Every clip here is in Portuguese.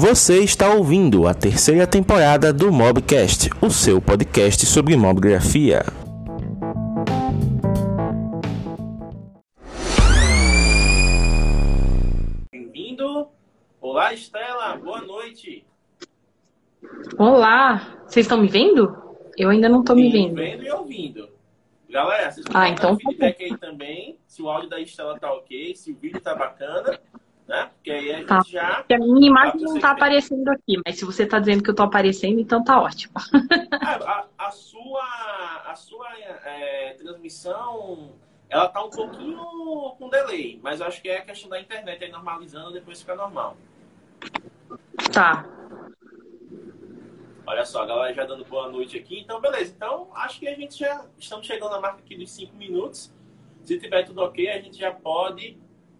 Você está ouvindo a terceira temporada do Mobcast, o seu podcast sobre mobgrafia. Bem-vindo. Olá, Estela. Boa noite. Olá, vocês estão me vendo? Eu ainda não estou me vendo. Vendo e ouvindo. Galera, vocês Ah, podem então dar feedback aí também, se o áudio da Estela tá ok, se o vídeo tá bacana, né? Porque aí a gente Tá. já... Porque a minha imagem não está aparecendo aqui, mas se você está dizendo que eu estou aparecendo, então tá ótimo. Ah, a, a sua, a sua é, transmissão, ela tá um pouquinho com delay, mas acho que é a questão da internet aí normalizando, depois fica normal. Tá. Olha só, a galera já dando boa noite aqui. Então, beleza. Então, acho que a gente já estamos chegando na marca aqui dos 5 minutos. Se tiver tudo ok, a gente já pode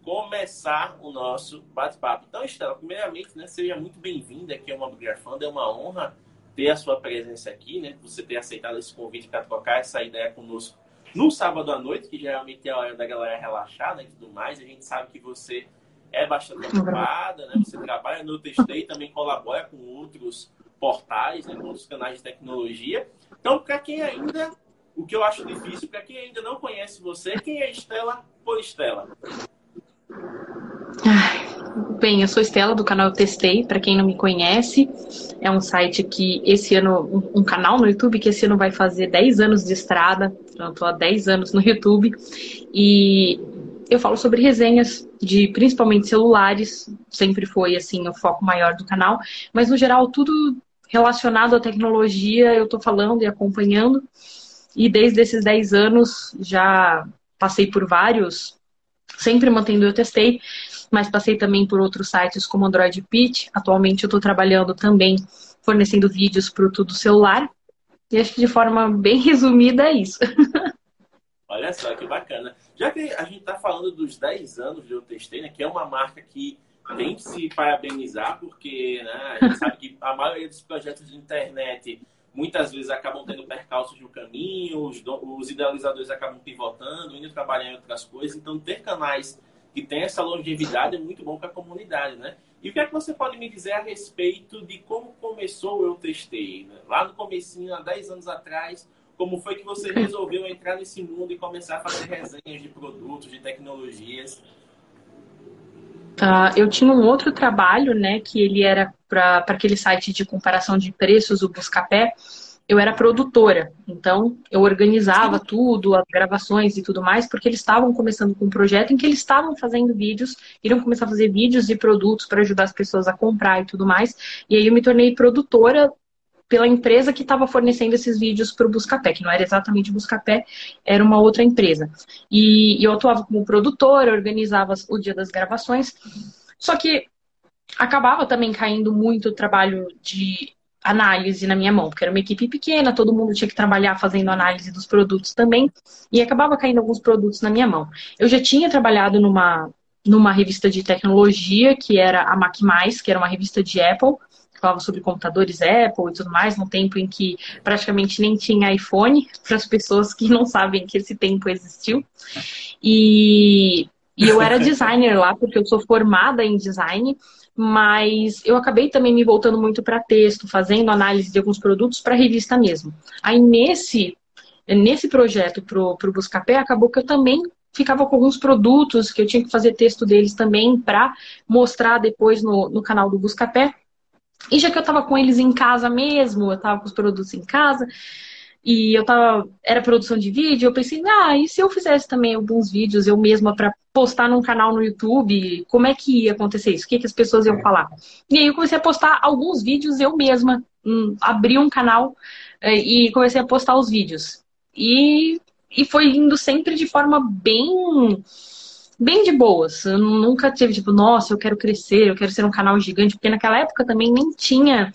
começar o nosso bate-papo. Então, Estela, primeiramente, né, seja muito bem-vinda aqui ao Mobigrafando. É uma honra ter a sua presença aqui, né? Você ter aceitado esse convite para trocar essa ideia conosco no sábado à noite, que geralmente é a hora da galera relaxar né, e tudo mais. A gente sabe que você é bastante ocupada, né? Você trabalha no Testei, também colabora com outros portais, né, com outros canais de tecnologia. Então, para quem ainda, o que eu acho difícil, para quem ainda não conhece você, quem é Estela por Estela? Bem, eu sou Estela do canal Testei, para quem não me conhece. É um site que esse ano, um- canal no YouTube que esse ano vai fazer 10 anos de estrada. Eu tô há 10 anos no YouTube. E eu falo sobre resenhas de principalmente celulares, sempre foi assim o foco maior do canal, mas no geral tudo relacionado à tecnologia eu tô falando e acompanhando. E desde esses 10 anos já passei por vários, sempre mantendo eu testei, mas passei também por outros sites como Android Pitch. Atualmente eu estou trabalhando também fornecendo vídeos para o Tudo Celular. E acho que de forma bem resumida é isso. Olha só que bacana. Já que a gente está falando dos 10 anos de Eu Testei, né, que é uma marca que tem que se parabenizar, porque né, a gente sabe que a maioria dos projetos de internet muitas vezes acabam tendo percalços no caminho, os, os idealizadores acabam pivotando, indo trabalhar em outras coisas. Então, ter canais que tem essa longevidade é muito bom para a comunidade, né? E o que é que você pode me dizer a respeito de como começou o Eu Testei? Né? Lá no comecinho, há 10 anos atrás, como foi que você resolveu entrar nesse mundo e começar a fazer resenhas de produtos, de tecnologias? Ah, eu tinha um outro trabalho, né, que ele era para aquele site de comparação de preços, o Buscapé. Eu era produtora, então eu organizava tudo, as gravações e tudo mais, porque eles estavam começando com um projeto em que eles estavam fazendo vídeos, iriam começar a fazer vídeos de produtos para ajudar as pessoas a comprar e tudo mais. E aí eu me tornei produtora pela empresa que estava fornecendo esses vídeos para o Buscapé, que não era exatamente o Buscapé, era uma outra empresa. E, e eu atuava como produtora, organizava o dia das gravações, só que acabava também caindo muito trabalho de análise na minha mão, porque era uma equipe pequena, todo mundo tinha que trabalhar fazendo análise dos produtos também, e acabava caindo alguns produtos na minha mão. Eu já tinha trabalhado numa, numa revista de tecnologia, que era a Mac+, que era uma revista de Apple, falava sobre computadores Apple e tudo mais, num tempo em que praticamente nem tinha iPhone, para as pessoas que não sabem que esse tempo existiu. E, e eu era designer lá, porque eu sou formada em design, mas eu acabei também me voltando muito para texto, fazendo análise de alguns produtos para revista mesmo. Aí nesse, nesse projeto pro, pro Buscapé, acabou que eu também ficava com alguns produtos que eu tinha que fazer texto deles também para mostrar depois no, no canal do Buscapé. E já que eu estava com eles em casa mesmo, eu estava com os produtos em casa, e eu tava. Era produção de vídeo, eu pensei, ah, e se eu fizesse também alguns vídeos eu mesma para postar num canal no YouTube, como é que ia acontecer isso? O que, que as pessoas iam falar? E aí eu comecei a postar alguns vídeos eu mesma. Hum, abri um canal eh, e comecei a postar os vídeos. E, e foi indo sempre de forma bem bem de boas. Eu nunca tive, tipo, nossa, eu quero crescer, eu quero ser um canal gigante, porque naquela época também nem tinha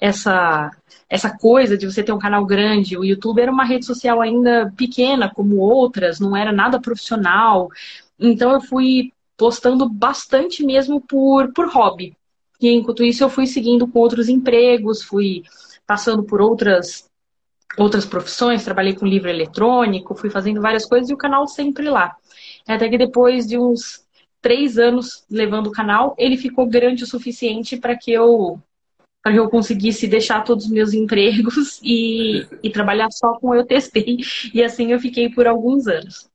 essa essa coisa de você ter um canal grande. O YouTube era uma rede social ainda pequena, como outras, não era nada profissional. Então eu fui postando bastante mesmo por, por hobby. E enquanto isso eu fui seguindo com outros empregos, fui passando por outras outras profissões, trabalhei com livro eletrônico, fui fazendo várias coisas e o canal sempre lá. Até que depois de uns três anos levando o canal, ele ficou grande o suficiente para que eu para que eu conseguisse deixar todos os meus empregos e, e trabalhar só com eu testei. E assim eu fiquei por alguns anos.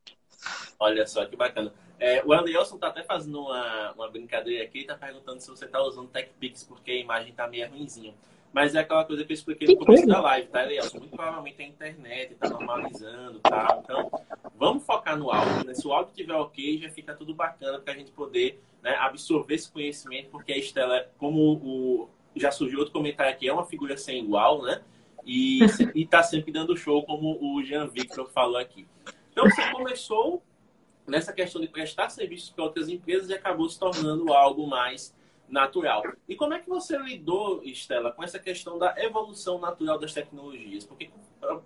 Olha só que bacana. É, o Anderson está até fazendo uma, uma brincadeira aqui, está perguntando se você está usando TechPix porque a imagem está meio ruimzinha. Mas é aquela coisa que eu expliquei no começo da live, tá, Elielson? Muito provavelmente a internet está normalizando, tá? Então, vamos focar no áudio, né? Se o áudio estiver ok, já fica tudo bacana para a gente poder né, absorver esse conhecimento, porque a Estela, como o, já surgiu outro comentário aqui, é uma figura sem igual, né? E está sempre dando show, como o Jean Victor falou aqui. Então, você começou nessa questão de prestar serviços para outras empresas e acabou se tornando algo mais natural. E como é que você lidou, Estela, com essa questão da evolução natural das tecnologias? Porque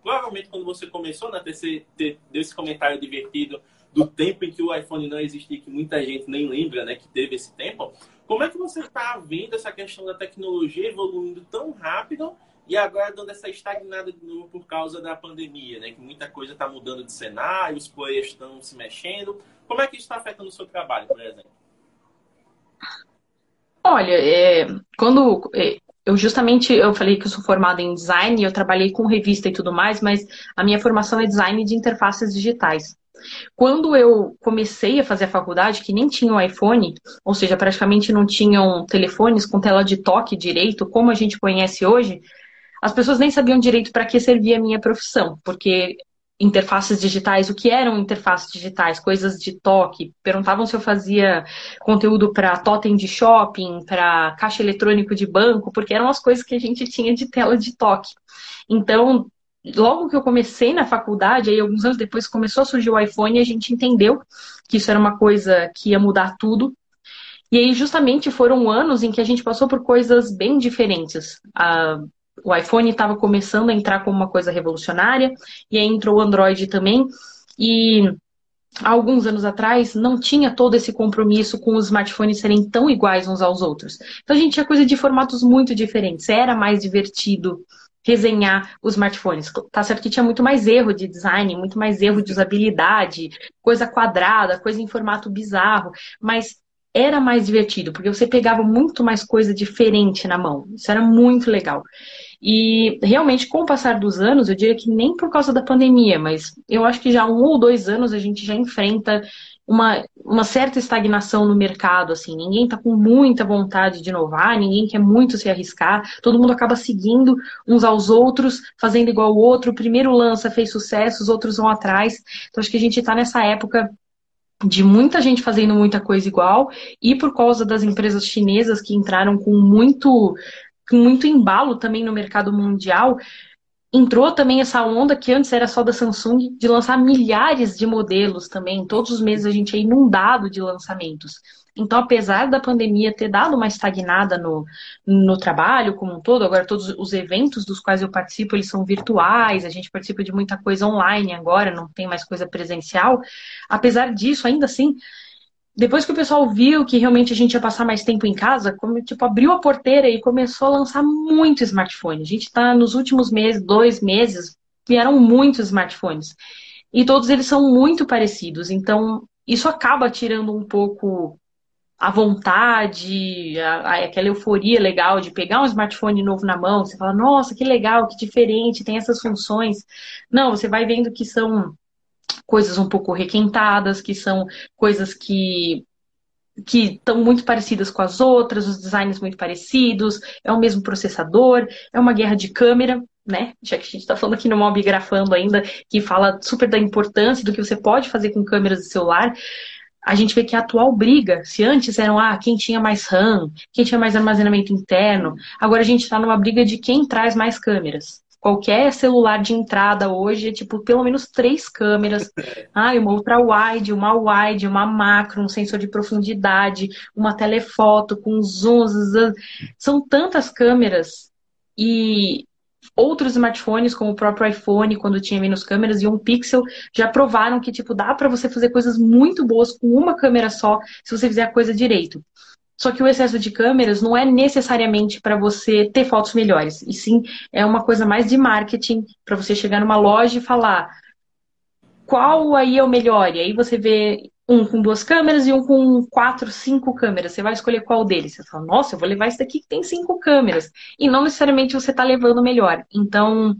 provavelmente quando você começou né, deu esse comentário divertido do tempo em que o iPhone não existia, que muita gente nem lembra, né, que teve esse tempo. Como é que você está vendo essa questão da tecnologia evoluindo tão rápido e agora dando essa estagnada de novo por causa da pandemia, né? Que muita coisa está mudando de cenário, os players estão se mexendo. Como é que isso está afetando o seu trabalho, por exemplo? Olha, é, quando é, eu justamente eu falei que eu sou formada em design, eu trabalhei com revista e tudo mais, mas a minha formação é design de interfaces digitais. Quando eu comecei a fazer a faculdade, que nem tinha um iPhone, ou seja, praticamente não tinham telefones com tela de toque direito, como a gente conhece hoje, as pessoas nem sabiam direito para que servia a minha profissão, porque interfaces digitais, o que eram interfaces digitais, coisas de toque, perguntavam se eu fazia conteúdo para totem de shopping, para caixa eletrônico de banco, porque eram as coisas que a gente tinha de tela de toque. Então, logo que eu comecei na faculdade, aí alguns anos depois começou a surgir o iPhone, a gente entendeu que isso era uma coisa que ia mudar tudo. E aí, justamente, foram anos em que a gente passou por coisas bem diferentes. A, o iPhone estava começando a entrar como uma coisa revolucionária, e aí entrou o Android também. E alguns anos atrás não tinha todo esse compromisso com os smartphones serem tão iguais uns aos outros. Então a gente tinha coisa de formatos muito diferentes. Era mais divertido resenhar os smartphones. Tá certo que tinha muito mais erro de design, muito mais erro de usabilidade, coisa quadrada, coisa em formato bizarro, mas era mais divertido, porque você pegava muito mais coisa diferente na mão. Isso era muito legal. E realmente, com o passar dos anos, eu diria que nem por causa da pandemia, mas eu acho que já há um ou dois anos a gente já enfrenta uma, uma certa estagnação no mercado, assim, ninguém está com muita vontade de inovar, ninguém quer muito se arriscar, todo mundo acaba seguindo uns aos outros, fazendo igual o outro, o primeiro lança, fez sucesso, os outros vão atrás. Então acho que a gente está nessa época de muita gente fazendo muita coisa igual. E por causa das empresas chinesas que entraram com muito muito embalo também no mercado mundial, entrou também essa onda que antes era só da Samsung de lançar milhares de modelos também. Todos os meses a gente é inundado de lançamentos. Então, apesar da pandemia ter dado uma estagnada no, no trabalho como um todo, agora todos os eventos dos quais eu participo, eles são virtuais, a gente participa de muita coisa online agora, não tem mais coisa presencial. Apesar disso, ainda assim, depois que o pessoal viu que realmente a gente ia passar mais tempo em casa, como, tipo, abriu a porteira e começou a lançar muito smartphone. A gente está nos últimos meses, dois meses, vieram muitos smartphones. E todos eles são muito parecidos. Então, isso acaba tirando um pouco a vontade, a, a, aquela euforia legal de pegar um smartphone novo na mão. Você fala, nossa, que legal, que diferente, tem essas funções. Não, você vai vendo que são coisas um pouco requentadas, que são coisas que que estão muito parecidas com as outras, os designs muito parecidos, é o mesmo processador, é uma guerra de câmera, né? Já que a gente está falando aqui no Mob Grafando ainda, que fala super da importância do que você pode fazer com câmeras de celular. A gente vê que a atual briga, se antes eram ah, quem tinha mais RAM, quem tinha mais armazenamento interno, agora a gente está numa briga de quem traz mais câmeras. Qualquer celular de entrada hoje é tipo pelo menos três câmeras. Ah, uma ultra wide, uma wide, uma macro, um sensor de profundidade, uma telefoto com zoom. São tantas câmeras e outros smartphones, como o próprio iPhone, quando tinha menos câmeras, e um Pixel, já provaram que tipo dá para você fazer coisas muito boas com uma câmera só, se você fizer a coisa direito. Só que o excesso de câmeras não é necessariamente para você ter fotos melhores, e sim é uma coisa mais de marketing, para você chegar numa loja e falar qual aí é o melhor. E aí você vê um com duas câmeras e um com quatro, cinco câmeras. Você vai escolher qual deles. Você fala, nossa, eu vou levar esse daqui que tem cinco câmeras. E não necessariamente você está levando o melhor. Então,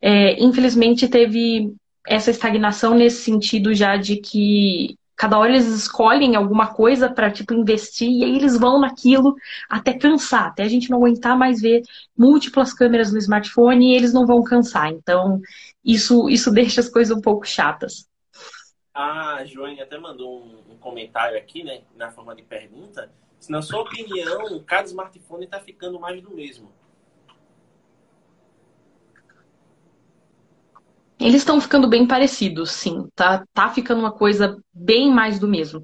é, infelizmente, teve essa estagnação nesse sentido já de que cada hora eles escolhem alguma coisa para tipo investir e aí eles vão naquilo até cansar, até a gente não aguentar mais ver múltiplas câmeras no smartphone e eles não vão cansar. Então, isso isso deixa as coisas um pouco chatas. A Joane até mandou um, um comentário aqui, né, na forma de pergunta. Se na sua opinião, cada smartphone está ficando mais do mesmo. Eles estão ficando bem parecidos, sim. Tá, tá ficando uma coisa bem mais do mesmo.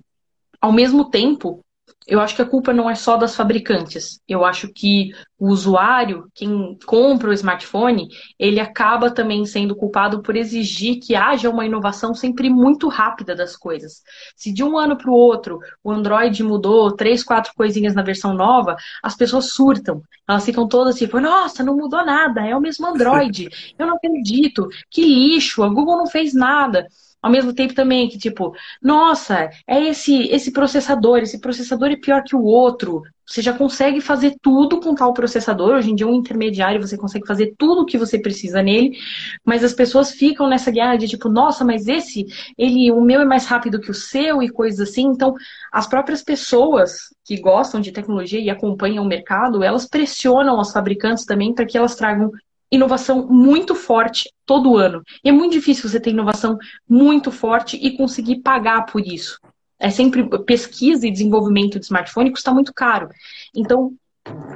Ao mesmo tempo, eu acho que a culpa não é só das fabricantes. Eu acho que o usuário, quem compra o smartphone, ele acaba também sendo culpado por exigir que haja uma inovação sempre muito rápida das coisas. Se de um ano para o outro o Android mudou três, quatro coisinhas na versão nova, as pessoas surtam. Elas ficam todas tipo, nossa, não mudou nada, é o mesmo Android. Eu não acredito, que lixo, a Google não fez nada ao mesmo tempo também que, tipo, nossa, é esse, esse processador, esse processador é pior que o outro. Você já consegue fazer tudo com tal processador. Hoje em dia, um intermediário, você consegue fazer tudo o que você precisa nele, mas as pessoas ficam nessa guerra de tipo, nossa, mas esse, ele, o meu é mais rápido que o seu e coisas assim. Então, as próprias pessoas que gostam de tecnologia e acompanham o mercado, elas pressionam as fabricantes também para que elas tragam inovação muito forte todo ano. E é muito difícil você ter inovação muito forte e conseguir pagar por isso. É sempre pesquisa e desenvolvimento de smartphone custa muito caro. Então,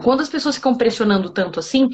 quando as pessoas ficam pressionando tanto assim,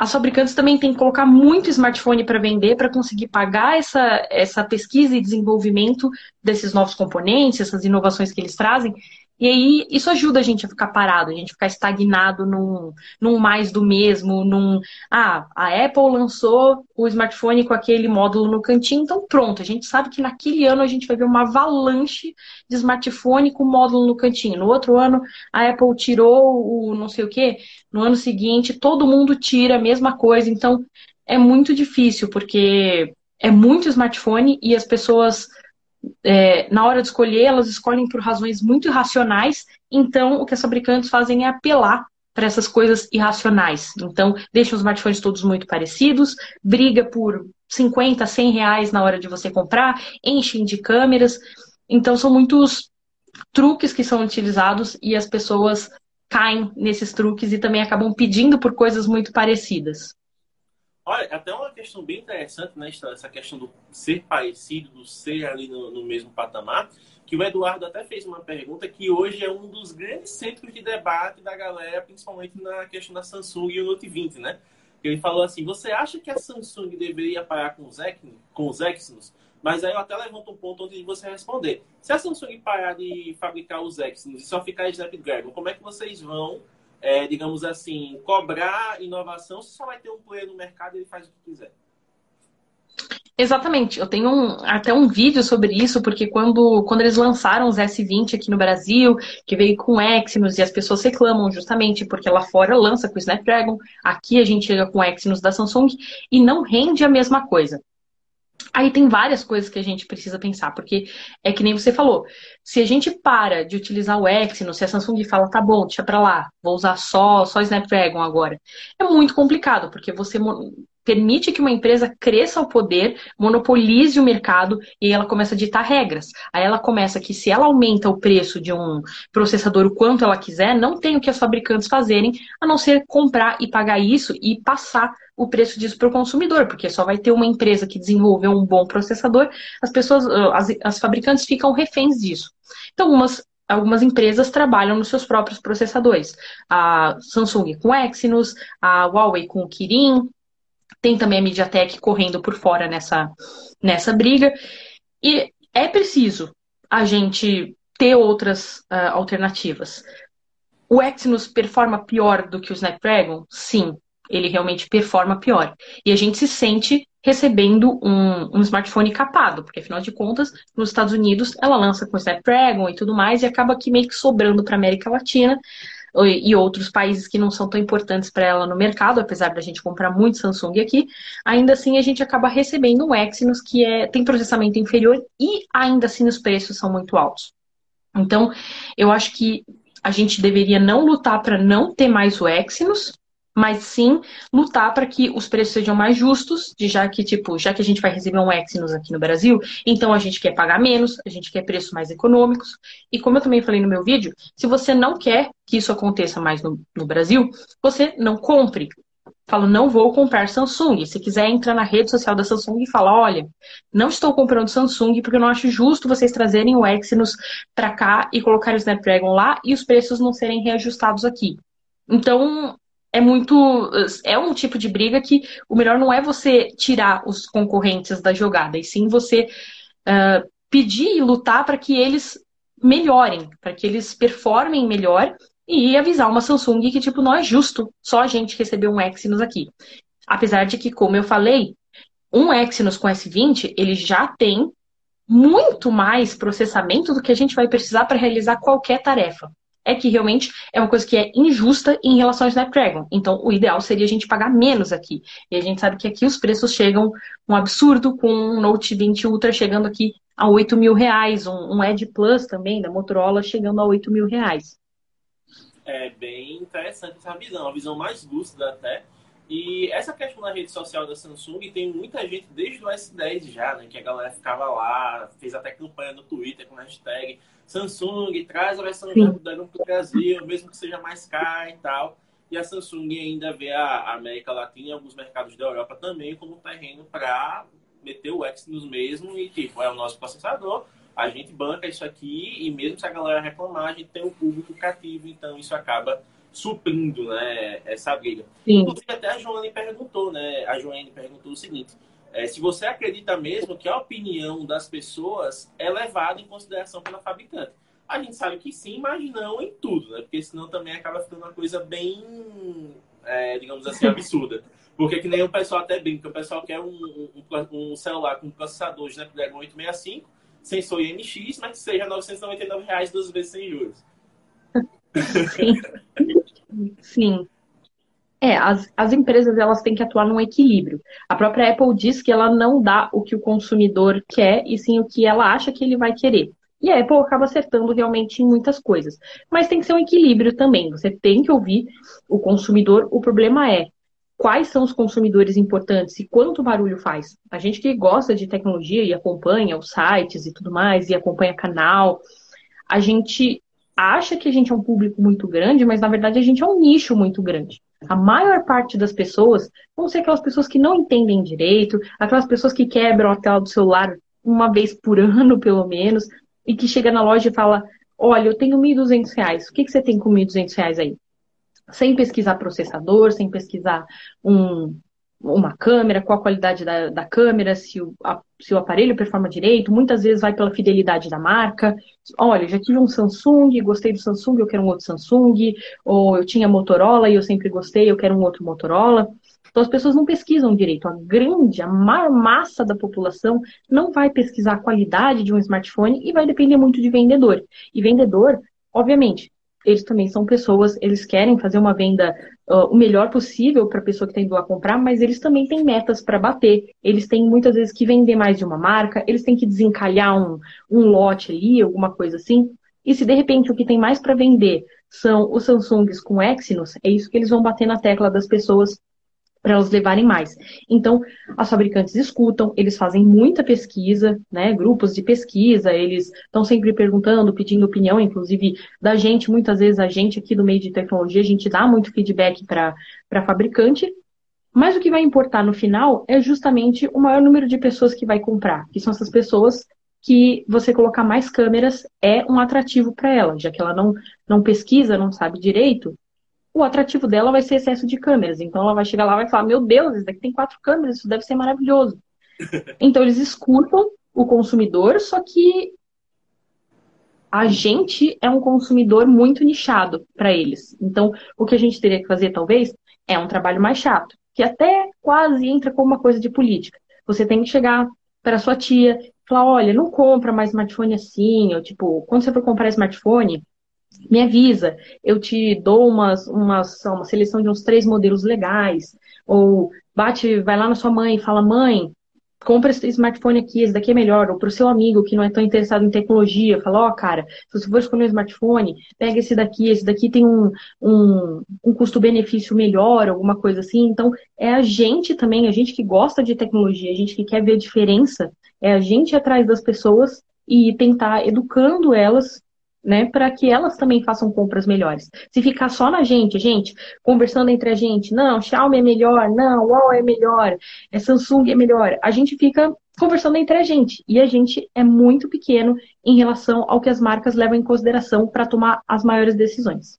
as fabricantes também têm que colocar muito smartphone para vender para conseguir pagar essa, essa pesquisa e desenvolvimento desses novos componentes, essas inovações que eles trazem. E aí, isso ajuda a gente a ficar parado, a gente ficar estagnado num, num mais do mesmo, num. Ah, a Apple lançou o smartphone com aquele módulo no cantinho, então pronto, a gente sabe que naquele ano a gente vai ver uma avalanche de smartphone com módulo no cantinho. No outro ano, a Apple tirou o não sei o quê, no ano seguinte, todo mundo tira a mesma coisa, então é muito difícil, porque é muito smartphone e as pessoas é, na hora de escolher, elas escolhem por razões muito irracionais, então o que as fabricantes fazem é apelar para essas coisas irracionais. Então, deixam os smartphones todos muito parecidos, briga por 50, 100 reais na hora de você comprar, enchem de câmeras. Então, são muitos truques que são utilizados e as pessoas caem nesses truques e também acabam pedindo por coisas muito parecidas. Olha, até uma questão bem interessante, né, essa questão do ser parecido, do ser ali no, no, mesmo patamar, que o Eduardo até fez uma pergunta que hoje é um dos grandes centros de debate da galera, principalmente na questão da Samsung e o Note 20, né? Ele falou assim, você acha que a Samsung deveria parar com os, com os Exynos? Mas aí eu até levanto um ponto antes de você responder. Se a Samsung parar de fabricar os Exynos e só ficar Snapdragon, como é que vocês vão é, digamos assim, cobrar inovação, você só vai ter um player no mercado e ele faz o que quiser. Exatamente, eu tenho um, até um vídeo sobre isso, porque quando, quando eles lançaram os S20 aqui no Brasil, que veio com Exynos, e as pessoas reclamam justamente porque lá fora lança com Snapdragon, aqui a gente chega com Exynos da Samsung e não rende a mesma coisa. Aí tem várias coisas que a gente precisa pensar, porque é que nem você falou, se a gente para de utilizar o Exynos, se a Samsung fala, tá bom, deixa pra lá, vou usar só, só Snapdragon agora, é muito complicado, porque você permite que uma empresa cresça ao poder, monopolize o mercado e ela começa a ditar regras. Aí ela começa que se ela aumenta o preço de um processador o quanto ela quiser, não tem o que as fabricantes fazerem, a não ser comprar e pagar isso e passar o preço disso para o consumidor, porque só vai ter uma empresa que desenvolveu um bom processador, as pessoas, as, as fabricantes ficam reféns disso. Então, algumas algumas empresas trabalham nos seus próprios processadores. A Samsung com Exynos, a Huawei com o Kirin, tem também a MediaTek correndo por fora nessa, nessa briga. E é preciso a gente ter outras uh, alternativas. O Exynos performa pior do que o Snapdragon? Sim, ele realmente performa pior. E a gente se sente recebendo um, um, smartphone capado, porque afinal de contas, nos Estados Unidos ela lança com Snapdragon e tudo mais, e acaba aqui meio que sobrando para a América Latina e outros países que não são tão importantes para ela no mercado, apesar da gente comprar muito Samsung aqui, ainda assim a gente acaba recebendo um Exynos que é, tem processamento inferior e ainda assim os preços são muito altos. Então, eu acho que a gente deveria não lutar para não ter mais o Exynos, mas sim lutar para que os preços sejam mais justos, de já que, tipo, já que a gente vai receber um Exynos aqui no Brasil, então a gente quer pagar menos, a gente quer preços mais econômicos. E como eu também falei no meu vídeo, se você não quer que isso aconteça mais no, no Brasil, você não compre. Falo, não vou comprar Samsung. Se quiser, entra na rede social da Samsung e fala, olha, não estou comprando Samsung porque eu não acho justo vocês trazerem o Exynos para cá e colocarem o Snapdragon lá e os preços não serem reajustados aqui. Então, é muito. É um tipo de briga que o melhor não é você tirar os concorrentes da jogada, e sim você uh, pedir e lutar para que eles melhorem, para que eles performem melhor e avisar uma Samsung que, tipo, não é justo só a gente receber um Exynos aqui. Apesar de que, como eu falei, um Exynos com S20, ele já tem muito mais processamento do que a gente vai precisar para realizar qualquer tarefa é que realmente é uma coisa que é injusta em relação ao Snapdragon. Então, o ideal seria a gente pagar menos aqui. E a gente sabe que aqui os preços chegam um absurdo, com um Note 20 Ultra chegando aqui a 8 mil reais, um, um Edge Plus também da Motorola chegando a 8 mil reais. É bem interessante essa visão, a visão mais lúcida até. E essa questão na rede social da Samsung tem muita gente desde o S10 já, né? Que a galera ficava lá, fez até campanha no Twitter com hashtag Samsung, traz a versão Snapdragon para o Brasil, mesmo que seja mais cara e tal. E a Samsung ainda vê a América Latina e alguns mercados da Europa também como terreno para meter o Exynos mesmo e, tipo, é o nosso processador, a gente banca isso aqui e mesmo se a galera reclamar, a gente tem um público cativo, então isso acaba suprindo, né, essa briga. Sim. Inclusive, até a Joane perguntou, né, a Joane perguntou o seguinte, é, se você acredita mesmo que a opinião das pessoas é levada em consideração pela fabricante. A gente sabe que sim, mas não em tudo, né? Porque senão também acaba ficando uma coisa bem, é, digamos assim, absurda. Porque que nem o pessoal até brinca, o pessoal quer um, um, um celular com processador Snapdragon 865, sensor IMX, mas que seja 999 reais duas vezes sem juros. Sim. Sim. É, as, as empresas elas têm que atuar num equilíbrio. A própria Apple diz que ela não dá o que o consumidor quer, e sim o que ela acha que ele vai querer. E a Apple acaba acertando realmente em muitas coisas. Mas tem que ser um equilíbrio também. Você tem que ouvir o consumidor. O problema é quais são os consumidores importantes e quanto barulho faz. A gente que gosta de tecnologia e acompanha os sites e tudo mais, e acompanha canal, a gente acha que a gente é um público muito grande, mas na verdade a gente é um nicho muito grande. A maior parte das pessoas vão ser aquelas pessoas que não entendem direito, aquelas pessoas que quebram a tela do celular uma vez por ano, pelo menos, e que chega na loja e fala: Olha, eu tenho 1.200 reais, o que, que você tem com 1.200 reais aí? Sem pesquisar processador, sem pesquisar um, uma câmera, qual a qualidade da, da câmera, se o, a, se o aparelho performa direito, muitas vezes vai pela fidelidade da marca. Olha, já tive um Samsung, gostei do Samsung, eu quero um outro Samsung, ou eu tinha Motorola e eu sempre gostei, eu quero um outro Motorola. Então as pessoas não pesquisam direito. A grande, a maior massa da população não vai pesquisar a qualidade de um smartphone e vai depender muito de vendedor. E vendedor, obviamente, eles também são pessoas, eles querem fazer uma venda uh, o melhor possível para a pessoa que está indo lá comprar, mas eles também têm metas para bater. Eles têm muitas vezes que vender mais de uma marca, eles têm que desencalhar um, um lote ali, alguma coisa assim. E se de repente o que tem mais para vender são os Samsungs com Exynos, é isso que eles vão bater na tecla das pessoas para elas levarem mais. Então, as fabricantes escutam, eles fazem muita pesquisa, né? Grupos de pesquisa, eles estão sempre perguntando, pedindo opinião, inclusive da gente, muitas vezes a gente aqui do meio de tecnologia, a gente dá muito feedback para a fabricante, mas o que vai importar no final é justamente o maior número de pessoas que vai comprar, que são essas pessoas que você colocar mais câmeras é um atrativo para ela, já que ela não, não pesquisa, não sabe direito, o atrativo dela vai ser excesso de câmeras. Então ela vai chegar lá e vai falar: Meu Deus, isso daqui tem quatro câmeras, isso deve ser maravilhoso. Então eles escutam o consumidor, só que a gente é um consumidor muito nichado para eles. Então o que a gente teria que fazer, talvez, é um trabalho mais chato, que até quase entra como uma coisa de política. Você tem que chegar para sua tia falar: Olha, não compra mais smartphone assim, ou tipo, quando você for comprar smartphone me avisa, eu te dou umas, umas, uma seleção de uns três modelos legais, ou bate, vai lá na sua mãe e fala, mãe, compra esse smartphone aqui, esse daqui é melhor, ou para o seu amigo que não é tão interessado em tecnologia, fala, ó, oh, cara, se você for escolher um smartphone, pega esse daqui, esse daqui tem um, um, um custo-benefício melhor, alguma coisa assim. Então, é a gente também, a gente que gosta de tecnologia, a gente que quer ver a diferença, é a gente atrás das pessoas e tentar educando elas né, para que elas também façam compras melhores. Se ficar só na gente, gente, conversando entre a gente, não, Xiaomi é melhor, não, Huawei é melhor, é Samsung é melhor, a gente fica conversando entre a gente e a gente é muito pequeno em relação ao que as marcas levam em consideração para tomar as maiores decisões.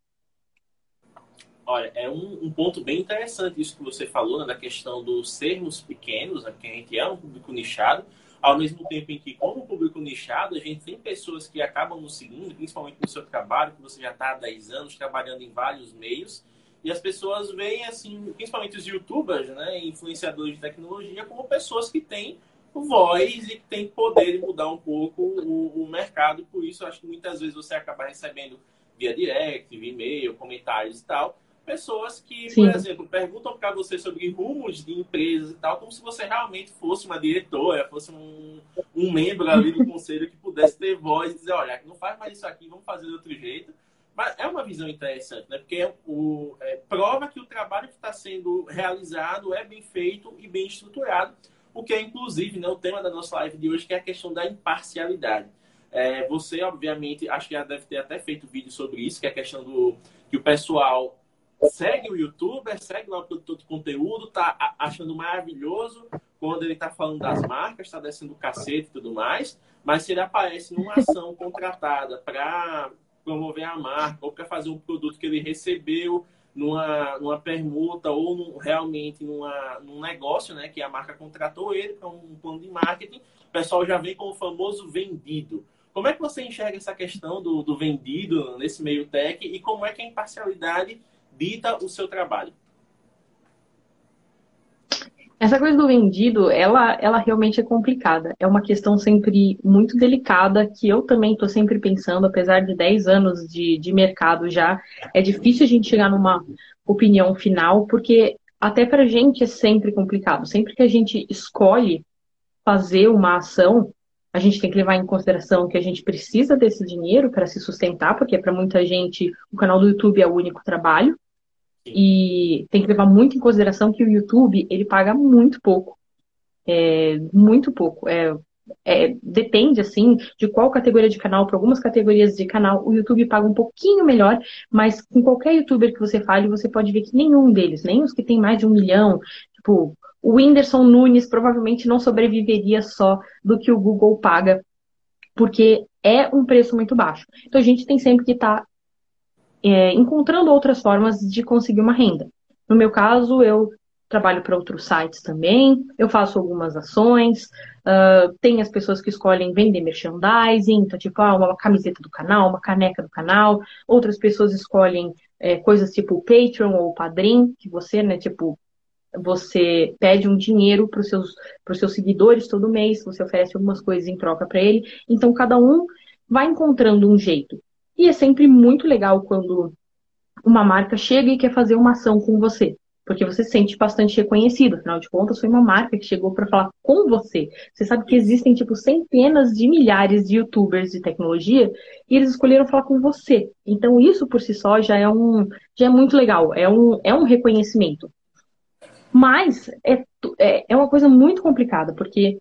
Olha, é um, um, ponto bem interessante isso que você falou, né, da questão dos sermos pequenos, né, a gente é um público nichado, ao mesmo tempo em que, como público nichado, a gente tem pessoas que acabam nos seguindo, principalmente no seu trabalho, que você já está há 10 anos trabalhando em vários meios, e as pessoas veem, assim, principalmente os youtubers, né, influenciadores de tecnologia, como pessoas que têm voz e que têm poder de mudar um pouco o, o mercado. Por isso, acho que muitas vezes você acaba recebendo via direct, via e-mail, comentários e tal, pessoas que, Sim. por exemplo, perguntam para você sobre rumos de empresas e tal, como se você realmente fosse uma diretora, fosse um, um membro ali do conselho que pudesse ter voz e dizer, olha, não faz mais isso aqui, vamos fazer de outro jeito. Mas é uma visão interessante, né? Porque o, é, prova que o trabalho que está sendo realizado é bem feito e bem estruturado, o que é, inclusive, né, o tema da nossa live de hoje, que é a questão da imparcialidade. É, você, obviamente, acho que já deve ter até feito vídeo sobre isso, que é a questão do que o pessoal segue o youtuber, segue lá o de conteúdo, tá achando maravilhoso quando ele tá falando das marcas, tá descendo o cacete e tudo mais, mas se ele aparece numa ação contratada para promover a marca ou para fazer um produto que ele recebeu numa, numa permuta ou num, realmente numa, num negócio, né, que a marca contratou ele para um plano de marketing, o pessoal já vem com o famoso vendido. Como é que você enxerga essa questão do, do vendido nesse meio tech e como é que a imparcialidade dita o seu trabalho. Essa coisa do vendido, ela, ela realmente é complicada. É uma questão sempre muito delicada que eu também estou sempre pensando, apesar de 10 anos de, de mercado já, é difícil a gente chegar numa opinião final, porque até para a gente é sempre complicado. Sempre que a gente escolhe fazer uma ação, a gente tem que levar em consideração que a gente precisa desse dinheiro para se sustentar, porque para muita gente o canal do YouTube é o único trabalho. E tem que levar muito em consideração que o YouTube, ele paga muito pouco. É, muito pouco. É, é, depende, assim, de qual categoria de canal. Para algumas categorias de canal, o YouTube paga um pouquinho melhor, mas com qualquer youtuber que você fale, você pode ver que nenhum deles, nem os que tem mais de um milhão, tipo, o Whindersson Nunes provavelmente não sobreviveria só do que o Google paga, porque é um preço muito baixo. Então a gente tem sempre que estar tá é, encontrando outras formas de conseguir uma renda. No meu caso, eu trabalho para outros sites também, eu faço algumas ações, uh, tem as pessoas que escolhem vender merchandising, então, tipo, ah, uma camiseta do canal, uma caneca do canal, outras pessoas escolhem é, coisas tipo Patreon ou Padrim, que você, né, tipo, você pede um dinheiro para os seus, seus seguidores todo mês, você oferece algumas coisas em troca para ele, então cada um vai encontrando um jeito. E é sempre muito legal quando uma marca chega e quer fazer uma ação com você. Porque você se sente bastante reconhecido. Afinal de contas, foi uma marca que chegou para falar com você. Você sabe que existem, tipo, centenas de milhares de youtubers de tecnologia e eles escolheram falar com você. Então, isso por si só já é um, já é muito legal. É um, é um reconhecimento. Mas é, é, é uma coisa muito complicada, porque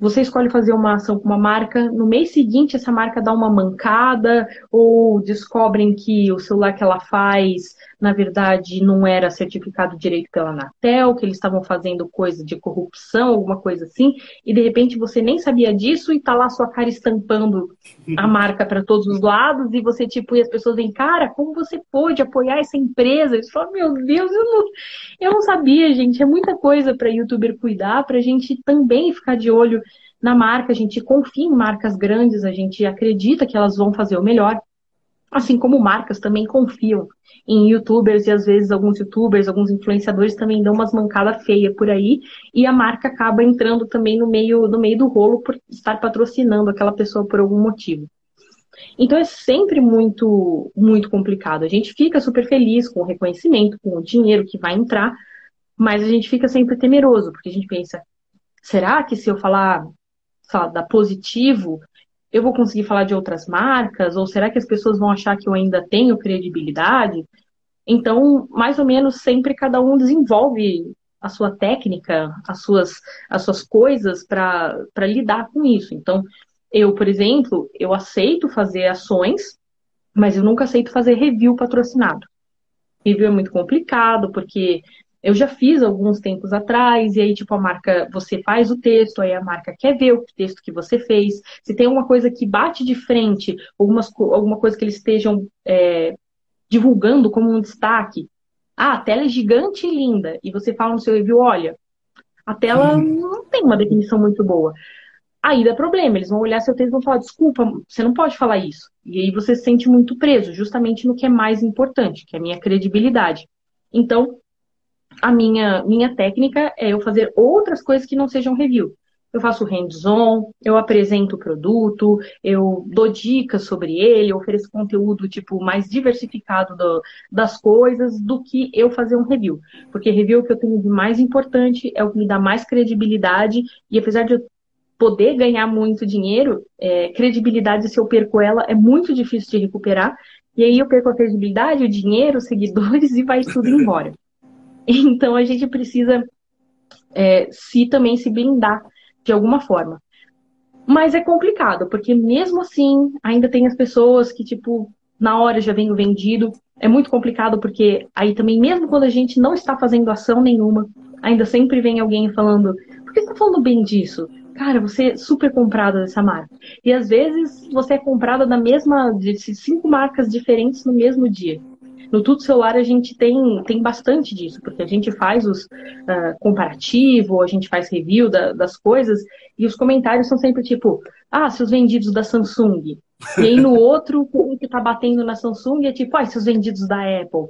você escolhe fazer uma ação com uma marca, no mês seguinte essa marca dá uma mancada, ou descobrem que o celular que ela faz, na verdade, não era certificado direito pela Anatel, que eles estavam fazendo coisa de corrupção, alguma coisa assim, e de repente você nem sabia disso e tá lá sua cara estampando a marca para todos os lados, e você, tipo, e as pessoas vêm, cara, como você pôde apoiar essa empresa? E você fala, meu Deus, eu não, eu não sabia, gente, é muita coisa para youtuber cuidar, pra gente também ficar de olho na marca, a gente confia em marcas grandes, a gente acredita que elas vão fazer o melhor. Assim como marcas também confiam em youtubers e às vezes alguns youtubers, alguns influenciadores também dão umas mancadas feias por aí e a marca acaba entrando também no meio, no meio do rolo por estar patrocinando aquela pessoa por algum motivo. Então é sempre muito, muito complicado. A gente fica super feliz com o reconhecimento, com o dinheiro que vai entrar, mas a gente fica sempre temeroso, porque a gente pensa, será que se eu falar, sei da positivo, eu vou conseguir falar de outras marcas? Ou será que as pessoas vão achar que eu ainda tenho credibilidade? Então, mais ou menos sempre cada um desenvolve a sua técnica, as suas, as suas coisas para lidar com isso. Então, eu, por exemplo, eu aceito fazer ações, mas eu nunca aceito fazer review patrocinado. Review é muito complicado, porque eu já fiz alguns tempos atrás, e aí, tipo, a marca, você faz o texto, aí a marca quer ver o texto que você fez. Se tem uma coisa que bate de frente, algumas, alguma coisa que eles estejam é, divulgando como um destaque. Ah, a tela é gigante e linda. E você fala no seu review, olha, a tela não tem uma definição muito boa. Aí dá problema, eles vão olhar seu texto e vão falar, desculpa, você não pode falar isso. E aí você se sente muito preso, justamente no que é mais importante, que é a minha credibilidade. Então, a minha, minha técnica é eu fazer outras coisas que não sejam review. Eu faço hands-on, eu apresento o produto, eu dou dicas sobre ele, ofereço conteúdo tipo mais diversificado do, das coisas do que eu fazer um review. Porque review é o que eu tenho de mais importante, é o que me dá mais credibilidade, e apesar de eu poder ganhar muito dinheiro, é, credibilidade, se eu perco ela, é muito difícil de recuperar. E aí eu perco a credibilidade, o dinheiro, os seguidores e vai tudo embora. Então a gente precisa é, se também se blindar de alguma forma. Mas é complicado, porque mesmo assim, ainda tem as pessoas que, tipo, na hora já vem o vendido. É muito complicado, porque aí também, mesmo quando a gente não está fazendo ação nenhuma, ainda sempre vem alguém falando: por que você está falando bem disso? Cara, você é super comprada dessa marca. E às vezes você é comprada da mesma, de cinco marcas diferentes no mesmo dia. No Tudo Celular a gente tem, tem bastante disso, porque a gente faz os uh, comparativo, a gente faz review da, das coisas, e os comentários são sempre tipo, ah, seus vendidos da Samsung. E aí no outro, o que está batendo na Samsung é tipo, ah, seus vendidos da Apple.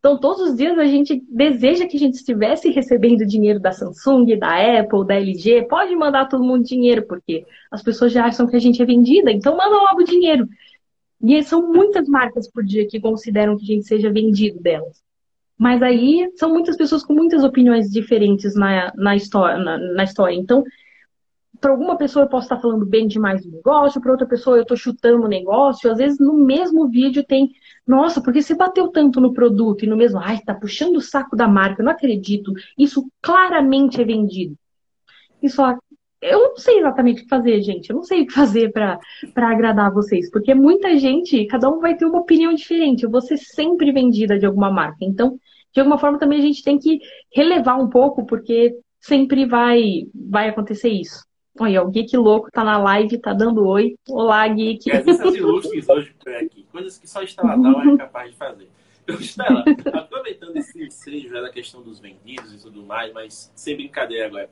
Então, todos os dias a gente deseja que a gente estivesse recebendo dinheiro da Samsung, da Apple, da LG. Pode mandar todo mundo dinheiro, porque as pessoas já acham que a gente é vendida, então manda logo dinheiro. E são muitas marcas por dia que consideram que a gente seja vendido delas. Mas aí são muitas pessoas com muitas opiniões diferentes na, na, história, na, na história. Então, para alguma pessoa eu posso estar falando bem demais do negócio, para outra pessoa eu estou chutando o negócio. Às vezes no mesmo vídeo tem, nossa, porque você bateu tanto no produto e no mesmo, ai, tá puxando o saco da marca, eu não acredito. Isso claramente é vendido. Isso eu não sei exatamente o que fazer, gente. Eu não sei o que fazer para agradar vocês, porque muita gente, cada um vai ter uma opinião diferente. Eu vou ser sempre vendida de alguma marca. Então, de alguma forma também a gente tem que relevar um pouco, porque sempre vai vai acontecer isso. Olha, o Geek Louco tá na live, tá dando oi. Olá, Geek. Essas ilustres hoje aqui, coisas que só Instaladão é capaz de fazer. Estela, aproveitando esse ensejo da questão dos vendidos e tudo mais, mas sem brincadeira agora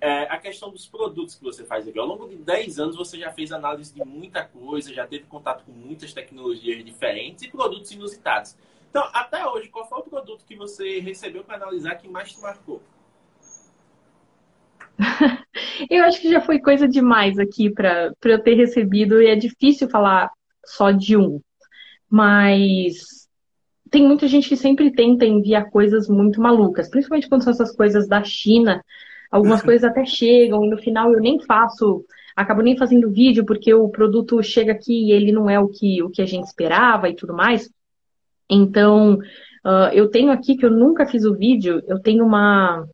é, a questão dos produtos que você faz aqui. Ao longo de 10 anos você já fez análise de muita coisa, já teve contato com muitas tecnologias diferentes e produtos inusitados. Então, até hoje, qual foi o produto que você recebeu para analisar que mais te marcou? eu acho que já foi coisa demais aqui para eu ter recebido e é difícil falar só de um. Mas tem muita gente que sempre tenta enviar coisas muito malucas, principalmente quando são essas coisas da China Algumas coisas até chegam e no final eu nem faço, acabo nem fazendo vídeo porque o produto chega aqui e ele não é o que, o que a gente esperava e tudo mais. Então, uh, eu tenho aqui que eu nunca fiz o vídeo, eu tenho uma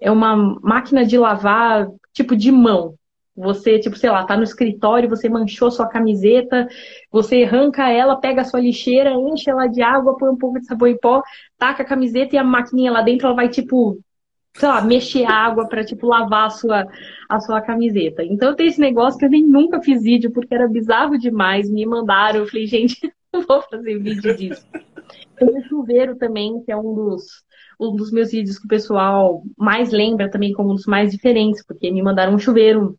é uma máquina de lavar tipo de mão. Você, tipo, sei lá, tá no escritório, você manchou sua camiseta, você arranca ela, pega a sua lixeira, enche ela de água, põe um pouco de sabão em pó, taca a camiseta e a maquininha lá dentro, ela vai, tipo, sei lá, mexer água para tipo lavar a sua a sua camiseta. Então tenho esse negócio que eu nem nunca fiz vídeo porque era bizarro demais, me mandaram, eu falei, gente, não vou fazer vídeo disso. Tem o chuveiro também, que é um dos um dos meus vídeos que o pessoal mais lembra também como um dos mais diferentes, porque me mandaram um chuveiro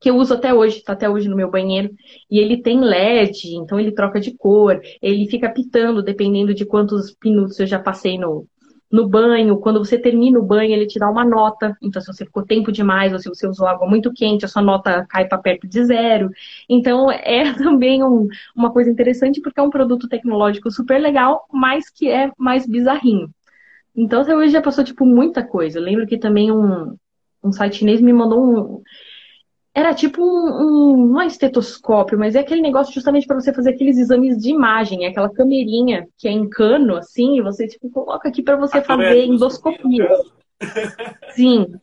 que eu uso até hoje, tá até hoje no meu banheiro, e ele tem LED, então ele troca de cor, ele fica pitando dependendo de quantos minutos eu já passei no, no banho, quando você termina o banho, ele te dá uma nota. Então, se você ficou tempo demais ou se você usou água muito quente, a sua nota cai para perto de zero. Então, é também um, uma coisa interessante porque é um produto tecnológico super legal, mas que é mais bizarrinho. Então, hoje já passou, tipo, muita coisa. Eu lembro que também um, um site chinês me mandou um. Era tipo um, um, não é estetoscópio, mas é aquele negócio justamente para você fazer aqueles exames de imagem, é aquela camerinha que é em cano, assim, e você tipo coloca aqui para você A fazer endoscopia. Sim.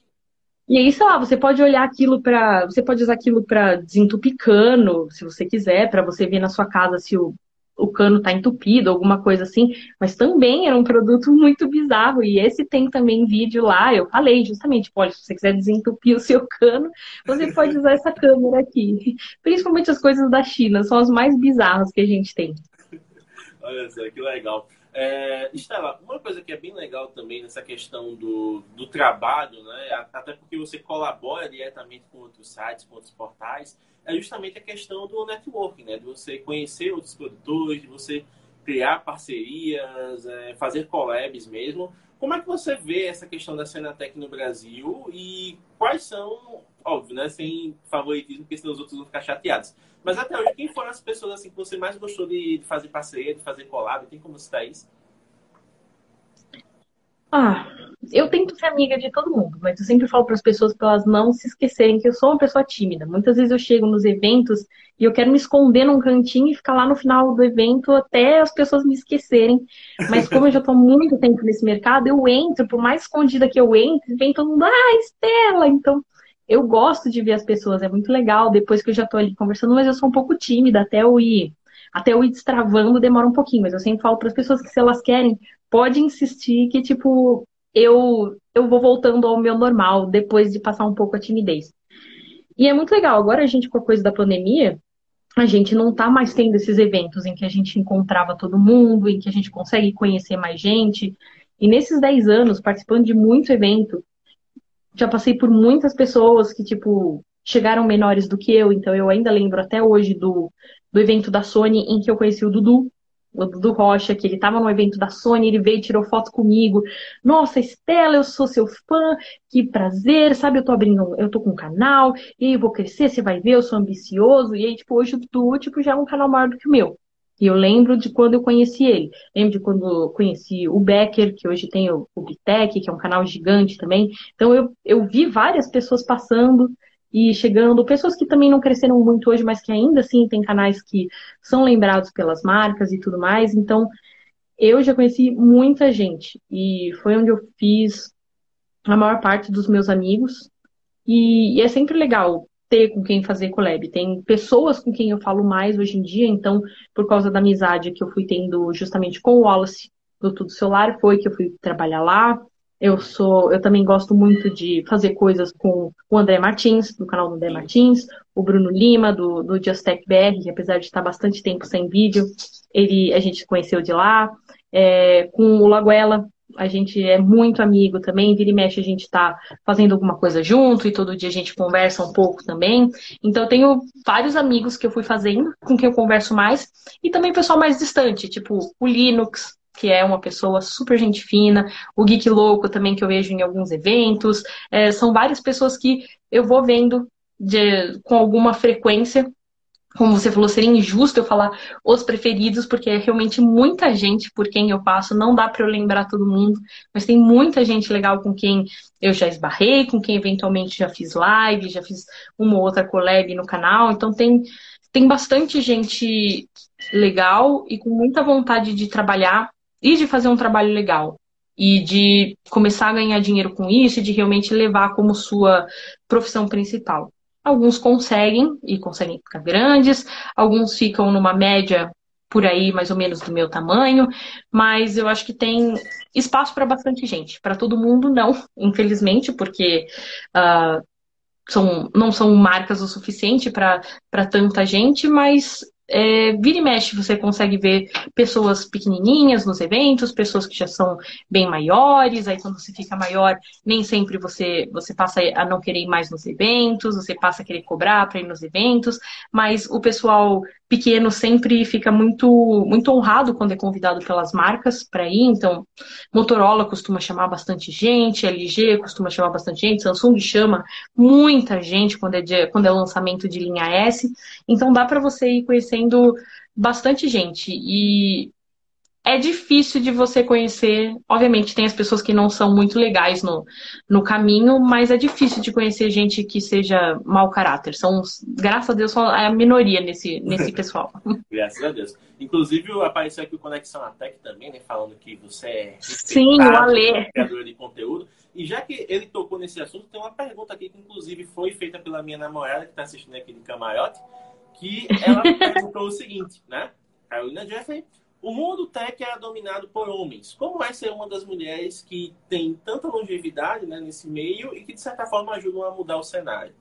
E aí, sei lá, você pode olhar aquilo para, você pode usar aquilo para desentupir cano, se você quiser, para você ver na sua casa se o o cano tá entupido, alguma coisa assim, mas também era um produto muito bizarro. E esse tem também vídeo lá, eu falei justamente, olha, se você quiser desentupir o seu cano, você pode usar essa câmera aqui. Principalmente as coisas da China, são as mais bizarras que a gente tem. Olha só, que legal. É, Estela, uma coisa que é bem legal também nessa questão do, do trabalho, né? até porque você colabora diretamente com outros sites, com outros portais, é justamente a questão do networking, né? De você conhecer outros produtores, de você criar parcerias, é, fazer collabs mesmo. Como é que você vê essa questão da cena tech no Brasil e quais são, óbvio, né? Sem favoritismo, porque senão os outros vão ficar chateados. Mas até hoje, quem foram as pessoas assim que você mais gostou de, fazer parceria, de fazer collab? Tem como citar isso? Ah, eu tento ser amiga de todo mundo, mas eu sempre falo para as pessoas para elas não se esquecerem que eu sou uma pessoa tímida. Muitas vezes eu chego nos eventos e eu quero me esconder num cantinho e ficar lá no final do evento até as pessoas me esquecerem. Mas como eu já estou muito tempo nesse mercado, eu entro, por mais escondida que eu entre, vem todo mundo, ah, Estela! Então, eu gosto de ver as pessoas, é muito legal depois que eu já estou ali conversando, mas eu sou um pouco tímida até eu ir até eu ir destravando demora um pouquinho, mas eu sempre falo para as pessoas que se elas querem, pode insistir que, tipo, eu, eu vou voltando ao meu normal depois de passar um pouco a timidez. E é muito legal, agora a gente, com a coisa da pandemia, a gente não tá mais tendo esses eventos em que a gente encontrava todo mundo, em que a gente consegue conhecer mais gente. E nesses 10 anos, participando de muito evento, já passei por muitas pessoas que, tipo, chegaram menores do que eu, então eu ainda lembro até hoje do do evento da Sony em que eu conheci o Dudu, o Dudu Rocha, que ele estava no evento da Sony, ele veio e tirou foto comigo. Nossa, Estela, eu sou seu fã, que prazer, sabe? Eu tô abrindo, eu tô com um canal, e eu vou crescer, você vai ver, eu sou ambicioso. E aí, tipo, hoje o Dudu, tipo, já é um canal maior do que o meu. E eu lembro de quando eu conheci ele. Lembro de quando conheci o Becker, que hoje tem o, o Bitec, que é um canal gigante também. Então eu, eu vi várias pessoas passando e chegando, pessoas que também não cresceram muito hoje, mas que ainda assim tem canais que são lembrados pelas marcas e tudo mais. Então, eu já conheci muita gente e foi onde eu fiz a maior parte dos meus amigos. E, e é sempre legal ter com quem fazer collab. Tem pessoas com quem eu falo mais hoje em dia, então, por causa da amizade que eu fui tendo justamente com o Wallace do Tudo Celular, foi que eu fui trabalhar lá. Eu sou, eu também gosto muito de fazer coisas com o André Martins, do canal do André Martins, o Bruno Lima, do, do Justec BR, que apesar de estar bastante tempo sem vídeo, ele, a gente conheceu de lá. É, com o Laguela, a gente é muito amigo também, vira e mexe a gente está fazendo alguma coisa junto e todo dia a gente conversa um pouco também. Então eu tenho vários amigos que eu fui fazendo, com quem eu converso mais, e também pessoal mais distante, tipo o Linux, que é uma pessoa super gente fina, o Geek Louco também, que eu vejo em alguns eventos. É, são várias pessoas que eu vou vendo de, com alguma frequência. Como você falou, seria injusto eu falar os preferidos, porque é realmente muita gente por quem eu passo, não dá para eu lembrar todo mundo, mas tem muita gente legal com quem eu já esbarrei, com quem eventualmente já fiz live, já fiz uma ou outra collab no canal, então tem, tem bastante gente legal e com muita vontade de trabalhar e de fazer um trabalho legal e de começar a ganhar dinheiro com isso e de realmente levar como sua profissão principal. Alguns conseguem e conseguem ficar grandes, alguns ficam numa média por aí, mais ou menos do meu tamanho, mas eu acho que tem espaço para bastante gente. Para todo mundo, não, infelizmente, porque uh, são, não são marcas o suficiente para tanta gente, mas é, vira e mexe, você consegue ver pessoas pequenininhas nos eventos, pessoas que já são bem maiores, aí quando você fica maior, nem sempre você, você passa a não querer ir mais nos eventos, você passa a querer cobrar para ir nos eventos, mas o pessoal pequeno sempre fica muito, muito honrado quando é convidado pelas marcas para ir, então Motorola costuma chamar bastante gente, LG costuma chamar bastante gente, Samsung chama muita gente quando é, de, quando é lançamento de linha S, então dá para você ir conhecer conhecendo bastante gente. E é difícil de você conhecer. Obviamente, tem as pessoas que não são muito legais no, no caminho, mas é difícil de conhecer gente que seja mau caráter. São, graças a Deus, só a minoria nesse, nesse pessoal. graças a Deus. Inclusive, apareceu aqui o Conexão Atec também, né? Falando que você é. Sim, o Ale. Criador de conteúdo. E já que ele tocou nesse assunto, tem uma pergunta aqui que, inclusive, foi feita pela minha namorada, que está assistindo aqui de camarote que ela perguntou o seguinte, né? Carolina Jeffrey, o mundo tech é dominado por homens. Como é ser uma das mulheres que tem tanta longevidade né, nesse meio e que, de certa forma, ajudam a mudar o cenário?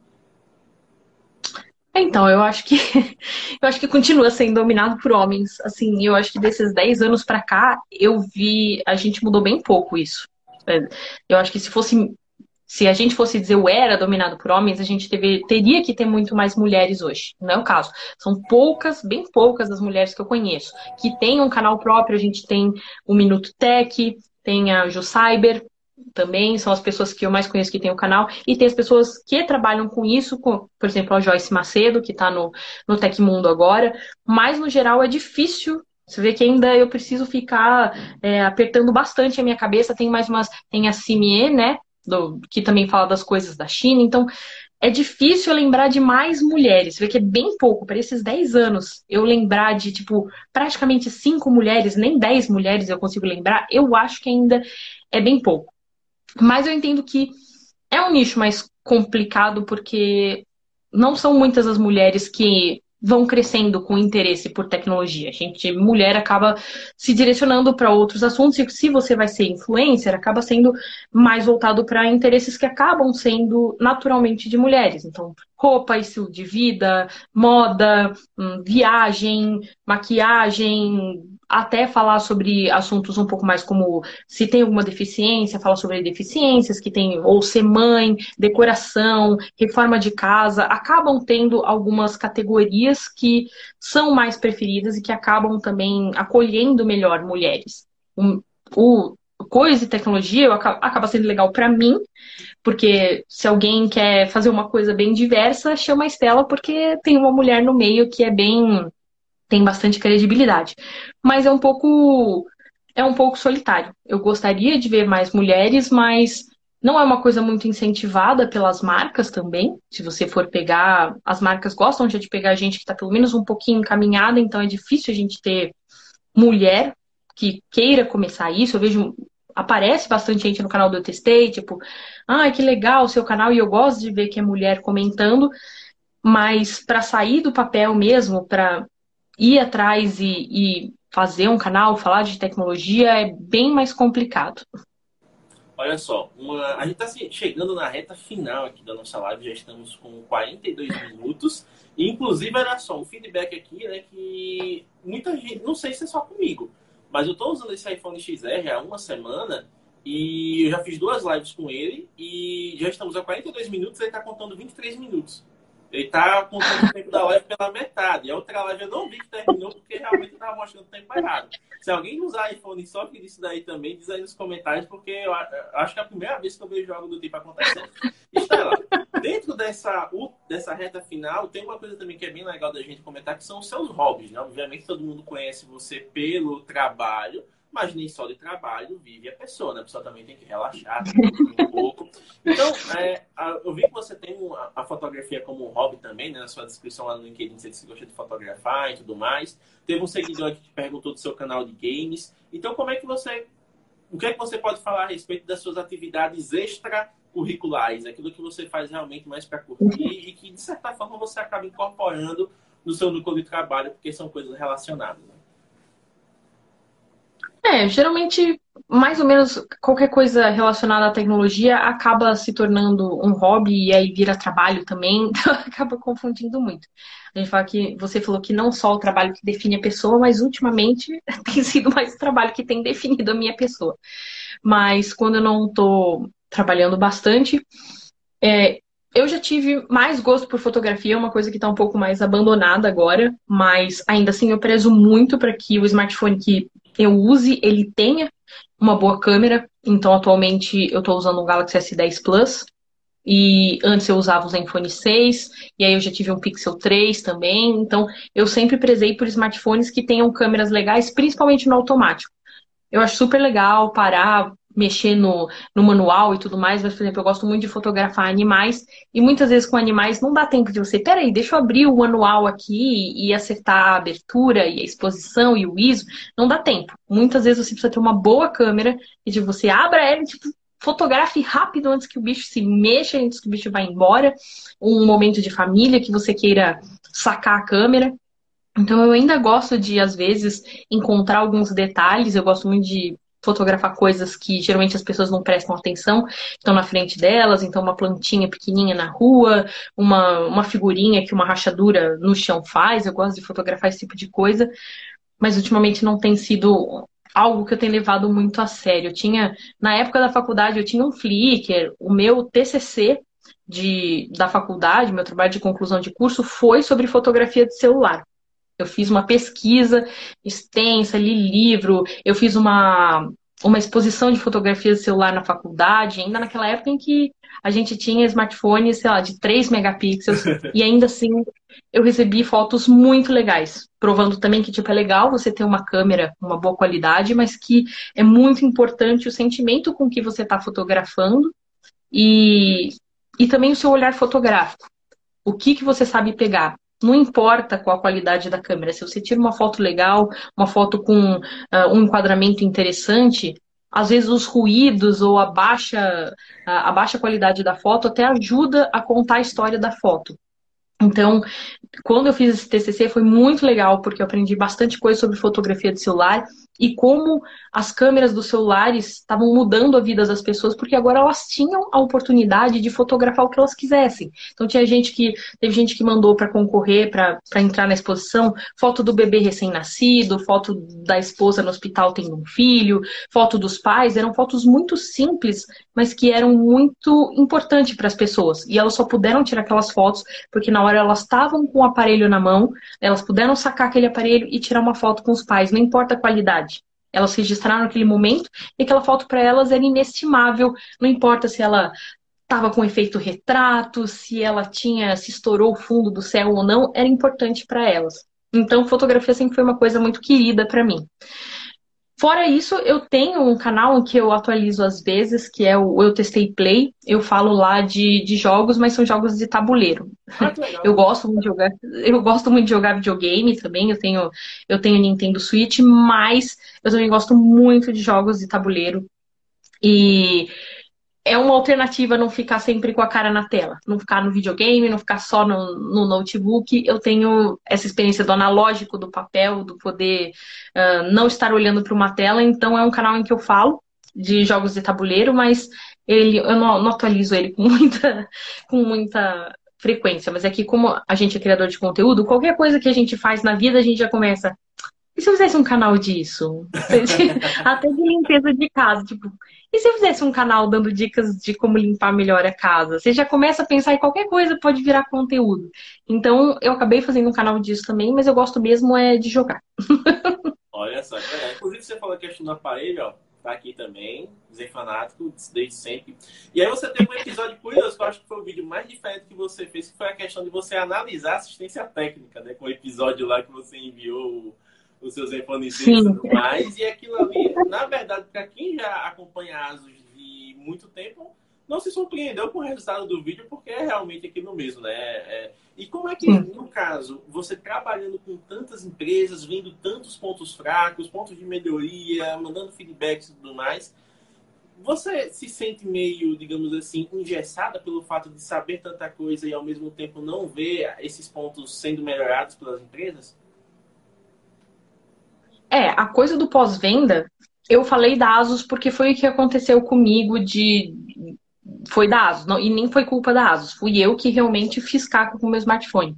Então, eu acho que eu acho que continua sendo dominado por homens. Assim, eu acho que desses 10 anos para cá, eu vi a gente mudou bem pouco isso. Eu acho que se fosse se a gente fosse dizer o era dominado por homens, a gente teve, teria que ter muito mais mulheres hoje. Não é o caso. São poucas, bem poucas das mulheres que eu conheço que têm um canal próprio. A gente tem o Minuto Tech, tem a Ju Cyber, também são as pessoas que eu mais conheço que tem o canal, e tem as pessoas que trabalham com isso, com, por exemplo, a Joyce Macedo, que está no, no Tecmundo agora, mas no geral é difícil. Você vê que ainda eu preciso ficar é, apertando bastante a minha cabeça. Tem mais umas. Tem a Simie, né? Do, que também fala das coisas da China. Então, é difícil lembrar de mais mulheres. Você vê que é bem pouco. Para esses 10 anos, eu lembrar de, tipo, praticamente cinco mulheres, nem 10 mulheres eu consigo lembrar, eu acho que ainda é bem pouco. Mas eu entendo que é um nicho mais complicado porque não são muitas as mulheres que vão crescendo com interesse por tecnologia. A gente, mulher, acaba se direcionando para outros assuntos e se você vai ser influencer, acaba sendo mais voltado para interesses que acabam sendo naturalmente de mulheres. Então, roupa, estilo de vida, moda, hum, viagem, maquiagem, até falar sobre assuntos um pouco mais como se tem alguma deficiência, falar sobre deficiências que tem, ou ser mãe, decoração, reforma de casa, acabam tendo algumas categorias que são mais preferidas e que acabam também acolhendo melhor mulheres. O, o coisa e tecnologia acaba sendo legal para mim, porque se alguém quer fazer uma coisa bem diversa, chama a Estela porque tem uma mulher no meio que é bem tem bastante credibilidade. Mas é um pouco é um pouco solitário. Eu gostaria de ver mais mulheres, mas não é uma coisa muito incentivada pelas marcas também. Se você for pegar, as marcas gostam de pegar gente que está pelo menos um pouquinho encaminhada, então é difícil a gente ter mulher que queira começar isso. Eu vejo aparece bastante gente no canal do Eu Testei, tipo, ah, que legal o seu canal, e eu gosto de ver que é mulher comentando, mas para sair do papel mesmo, para ir atrás e, e fazer um canal, falar de tecnologia, é bem mais complicado. Olha só, uma... a gente está chegando na reta final aqui da nossa live, já estamos com 42 minutos. E, inclusive, olha só, um feedback aqui, né, que muita gente, não sei se é só comigo, mas eu estou usando esse iPhone XR há uma semana e eu já fiz duas lives com ele e já estamos a 42 minutos ele está contando 23 minutos. Ele está contando o tempo da live pela metade. A outra live eu não vi que terminou porque realmente estava mostrando o tempo errado. Se alguém usar iPhone só que disso daí também, diz aí nos comentários, porque eu acho que é a primeira vez que eu vejo algo do tipo acontecendo. Estela, dentro dessa, dessa reta final, tem uma coisa também que é bem legal da gente comentar, que são os seus hobbies, né? Obviamente todo mundo conhece você pelo trabalho, mas nem só de trabalho vive a pessoa, né? A pessoa também tem que relaxar um pouco. Então, é, eu vi que você tem a fotografia como um hobby também, né? Na sua descrição lá no LinkedIn, você disse que gosta de fotografar e tudo mais. Teve um seguidor que perguntou do seu canal de games. Então, como é que você... O que é que você pode falar a respeito das suas atividades extracurriculares? Aquilo que você faz realmente mais para curtir e que, de certa forma, você acaba incorporando no seu núcleo de trabalho, porque são coisas relacionadas. É, geralmente mais ou menos qualquer coisa relacionada à tecnologia acaba se tornando um hobby e aí vira trabalho também, então acaba confundindo muito. A gente fala que você falou que não só o trabalho que define a pessoa, mas ultimamente tem sido mais o trabalho que tem definido a minha pessoa. Mas quando eu não estou trabalhando bastante, é, eu já tive mais gosto por fotografia, uma coisa que está um pouco mais abandonada agora, mas ainda assim eu prezo muito para que o smartphone que eu use, ele tenha uma boa câmera. Então, atualmente, eu estou usando um Galaxy S10 Plus. E antes eu usava o Zenfone 6, e aí eu já tive um Pixel 3 também. Então, eu sempre prezei por smartphones que tenham câmeras legais, principalmente no automático. Eu acho super legal parar, mexer no, no manual e tudo mais, mas, por exemplo, eu gosto muito de fotografar animais, e muitas vezes com animais não dá tempo de você, peraí, deixa eu abrir o manual aqui e acertar a abertura e a exposição e o ISO, não dá tempo. Muitas vezes você precisa ter uma boa câmera e de você abra ela e tipo, fotografe rápido antes que o bicho se mexa, antes que o bicho vá embora, um momento de família que você queira sacar a câmera. Então eu ainda gosto de, às vezes, encontrar alguns detalhes. Eu gosto muito de fotografar coisas que geralmente as pessoas não prestam atenção, estão na frente delas, então uma plantinha pequenininha na rua, uma, uma figurinha que uma rachadura no chão faz, eu gosto de fotografar esse tipo de coisa, mas ultimamente não tem sido algo que eu tenho levado muito a sério. Eu tinha, na época da faculdade, eu tinha um Flickr, o meu TCC de, da faculdade, meu trabalho de conclusão de curso foi sobre fotografia de celular. Eu fiz uma pesquisa extensa, li livro, eu fiz uma, uma exposição de fotografias de celular na faculdade, ainda naquela época em que a gente tinha smartphones, sei lá, de 3 megapixels, e ainda assim eu recebi fotos muito legais, provando também que tipo é legal você ter uma câmera com uma boa qualidade, mas que é muito importante o sentimento com que você está fotografando e, e também o seu olhar fotográfico. O que, que você sabe pegar? Não importa qual a qualidade da câmera, se você tira uma foto legal, uma foto com uh, um enquadramento interessante, às vezes os ruídos ou a baixa, a baixa qualidade da foto até ajuda a contar a história da foto. Então, quando eu fiz esse TCC foi muito legal, porque eu aprendi bastante coisa sobre fotografia de celular e como as câmeras dos celulares estavam mudando a vida das pessoas, porque agora elas tinham a oportunidade de fotografar o que elas quisessem. Então tinha gente que teve gente que mandou para concorrer, para entrar na exposição, foto do bebê recém-nascido, foto da esposa no hospital tendo um filho, foto dos pais, eram fotos muito simples, mas que eram muito importantes para as pessoas. E elas só puderam tirar aquelas fotos porque na hora elas estavam com o aparelho na mão, elas puderam sacar aquele aparelho e tirar uma foto com os pais, não importa a qualidade. Elas registraram aquele momento e aquela foto para elas era inestimável, não importa se ela estava com efeito retrato, se ela tinha, se estourou o fundo do céu ou não, era importante para elas. Então, fotografia sempre foi uma coisa muito querida para mim. Fora isso, eu tenho um canal em que eu atualizo às vezes, que é o Eu Testei Play. Eu falo lá de, de jogos, mas são jogos de tabuleiro. Ah, eu gosto muito de jogar, eu gosto muito de jogar videogame também. Eu tenho, eu tenho Nintendo Switch, mas eu também gosto muito de jogos de tabuleiro. E é uma alternativa não ficar sempre com a cara na tela, não ficar no videogame, não ficar só no, no notebook. Eu tenho essa experiência do analógico, do papel, do poder uh, não estar olhando para uma tela. Então é um canal em que eu falo de jogos de tabuleiro, mas ele eu não, não atualizo ele com muita, com muita frequência. Mas é que como a gente é criador de conteúdo, qualquer coisa que a gente faz na vida a gente já começa e se eu fizesse um canal disso? Até de limpeza de casa, tipo, e se eu fizesse um canal dando dicas de como limpar melhor a casa? Você já começa a pensar em qualquer coisa pode virar conteúdo. Então, eu acabei fazendo um canal disso também, mas eu gosto mesmo é de jogar. Olha só, é, inclusive você falou a questão do aparelho, ó, tá aqui também, Zen Fanático, desde sempre. E aí você tem um episódio curioso, que eu acho que foi o vídeo mais diferente que você fez, que foi a questão de você analisar a assistência técnica, né? Com o episódio lá que você enviou os seus iPhones e tudo mais. E aquilo ali, na verdade, para quem já acompanha ASUS de muito tempo, não se surpreendeu com o resultado do vídeo, porque é realmente aquilo mesmo, né? É... E como é que, no caso, você trabalhando com tantas empresas, vendo tantos pontos fracos, pontos de melhoria, mandando feedbacks e tudo mais, você se sente meio, digamos assim, engessada pelo fato de saber tanta coisa e ao mesmo tempo não ver esses pontos sendo melhorados pelas empresas? É, a coisa do pós-venda eu falei da Asus porque foi o que aconteceu comigo de foi da Asus, não, e nem foi culpa da Asus, fui eu que realmente fiz caco com o meu smartphone.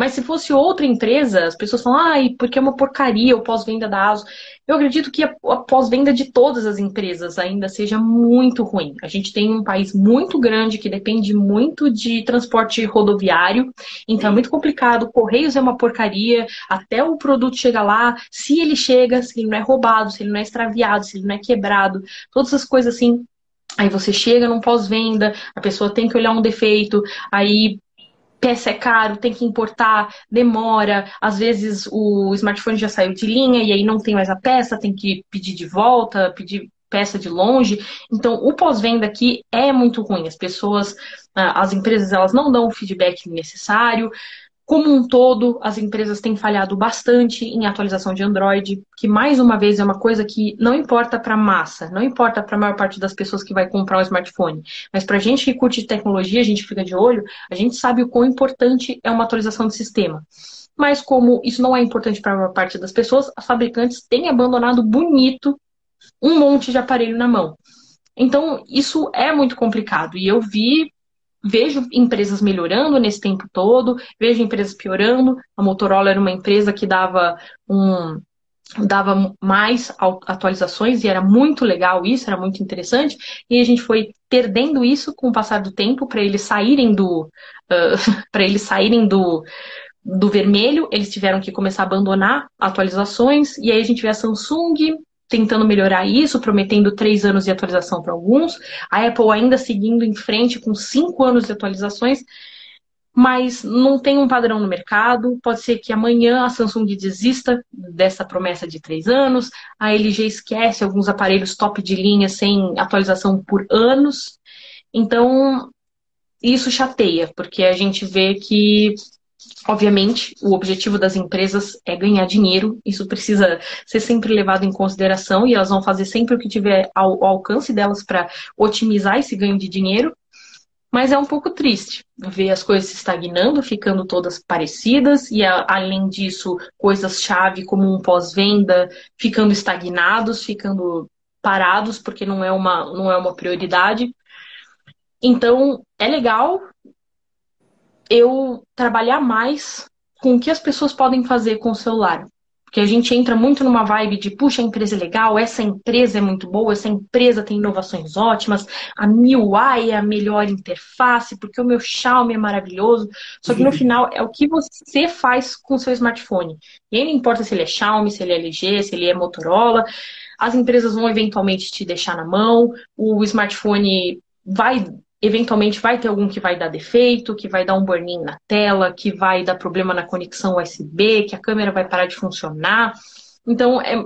Mas se fosse outra empresa, as pessoas falam, ai, porque é uma porcaria o pós-venda da ASO. Eu acredito que a pós-venda de todas as empresas ainda seja muito ruim. A gente tem um país muito grande que depende muito de transporte rodoviário, então é muito complicado. Correios é uma porcaria, até o produto chegar lá, se ele chega, se ele não é roubado, se ele não é extraviado, se ele não é quebrado, todas as coisas assim Aí você chega num pós-venda, a pessoa tem que olhar um defeito, aí peça é caro, tem que importar, demora, às vezes o smartphone já saiu de linha e aí não tem mais a peça, tem que pedir de volta, pedir peça de longe. Então, o pós-venda aqui é muito ruim. As pessoas, ah, as empresas, elas não dão o feedback necessário. Como um todo, as empresas têm falhado bastante em atualização de Android, que mais uma vez é uma coisa que não importa para a massa, não importa para a maior parte das pessoas que vai comprar um smartphone, mas para a gente que curte tecnologia, a gente fica de olho, a gente sabe o quão importante é uma atualização de sistema. Mas como isso não é importante para a maior parte das pessoas, as fabricantes têm abandonado bonito um monte de aparelho na mão. Então, isso é muito complicado. E eu vi vejo empresas melhorando nesse tempo todo, vejo empresas piorando. A Motorola era uma empresa que dava um dava mais atualizações e era muito legal isso, era muito interessante. E a gente foi perdendo isso com o passar do tempo para eles saírem do uh, para eles saírem do do vermelho, eles tiveram que começar a abandonar atualizações, e aí a gente vê a Samsung tentando melhorar isso, prometendo três anos de atualização para alguns, a Apple ainda seguindo em frente com cinco anos de atualizações, mas não tem um padrão no mercado. Pode ser que amanhã a Samsung desista dessa promessa de três anos, a LG esquece alguns aparelhos top de linha sem atualização por anos. Então, isso chateia, porque a gente vê que Obviamente, o objetivo das empresas é ganhar dinheiro, isso precisa ser sempre levado em consideração e elas vão fazer sempre o que tiver ao, alcance delas para otimizar esse ganho de dinheiro. Mas é um pouco triste ver as coisas se estagnando, ficando todas parecidas, e a, além disso, coisas-chave como um pós-venda ficando estagnados, ficando parados, porque não é uma, não é uma prioridade. Então, é legal eu trabalhar mais com o que as pessoas podem fazer com o celular. Porque a gente entra muito numa vibe de, puxa, a empresa é legal, essa empresa é muito boa, essa empresa tem inovações ótimas, a MIUI é a melhor interface, porque o meu Xiaomi é maravilhoso. Só que no final é o que você faz com o seu smartphone. E aí não importa se ele é Xiaomi, se ele é LG, se ele é Motorola. As empresas vão eventualmente te deixar na mão, o smartphone vai eventualmente vai ter algum que vai dar defeito, que vai dar um burn-in na tela, que vai dar problema na conexão USB, que a câmera vai parar de funcionar. Então, é,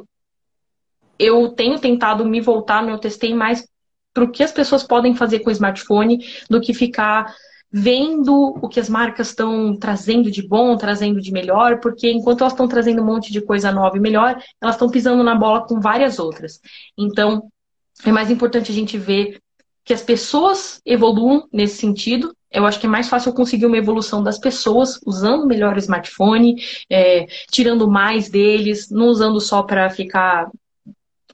eu tenho tentado me voltar, eu testei mais para o que as pessoas podem fazer com o smartphone do que ficar vendo o que as marcas estão trazendo de bom, trazendo de melhor, porque enquanto elas estão trazendo um monte de coisa nova e melhor, elas estão pisando na bola com várias outras. Então, é mais importante a gente ver que as pessoas evoluam nesse sentido. Eu acho que é mais fácil conseguir uma evolução das pessoas usando melhor o smartphone, é, tirando mais deles, não usando só para ficar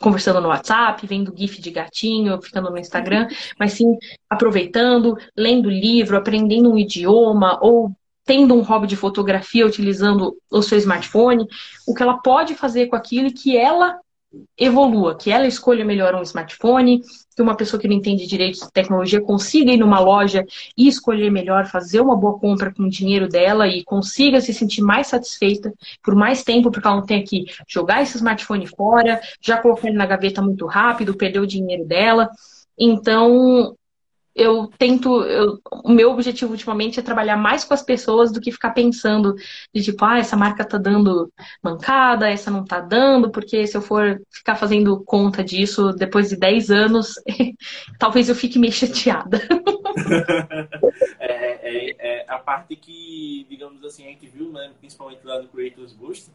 conversando no WhatsApp, vendo GIF de gatinho, ficando no Instagram, mas sim aproveitando, lendo livro, aprendendo um idioma ou tendo um hobby de fotografia utilizando o seu smartphone, o que ela pode fazer com aquilo e que ela evolua, que ela escolha melhor um smartphone, que uma pessoa que não entende direito de tecnologia consiga ir numa loja e escolher melhor, fazer uma boa compra com o dinheiro dela e consiga se sentir mais satisfeita por mais tempo, porque ela não tem que jogar esse smartphone fora, já colocar ele na gaveta muito rápido, perder o dinheiro dela. Então, eu tento. Eu, o meu objetivo ultimamente é trabalhar mais com as pessoas do que ficar pensando de tipo, ah, essa marca tá dando mancada, essa não tá dando, porque se eu for ficar fazendo conta disso depois de 10 anos, talvez eu fique meio chateada. é, é, é, a parte que, digamos assim, a gente viu, né, principalmente lá no Creators Boost,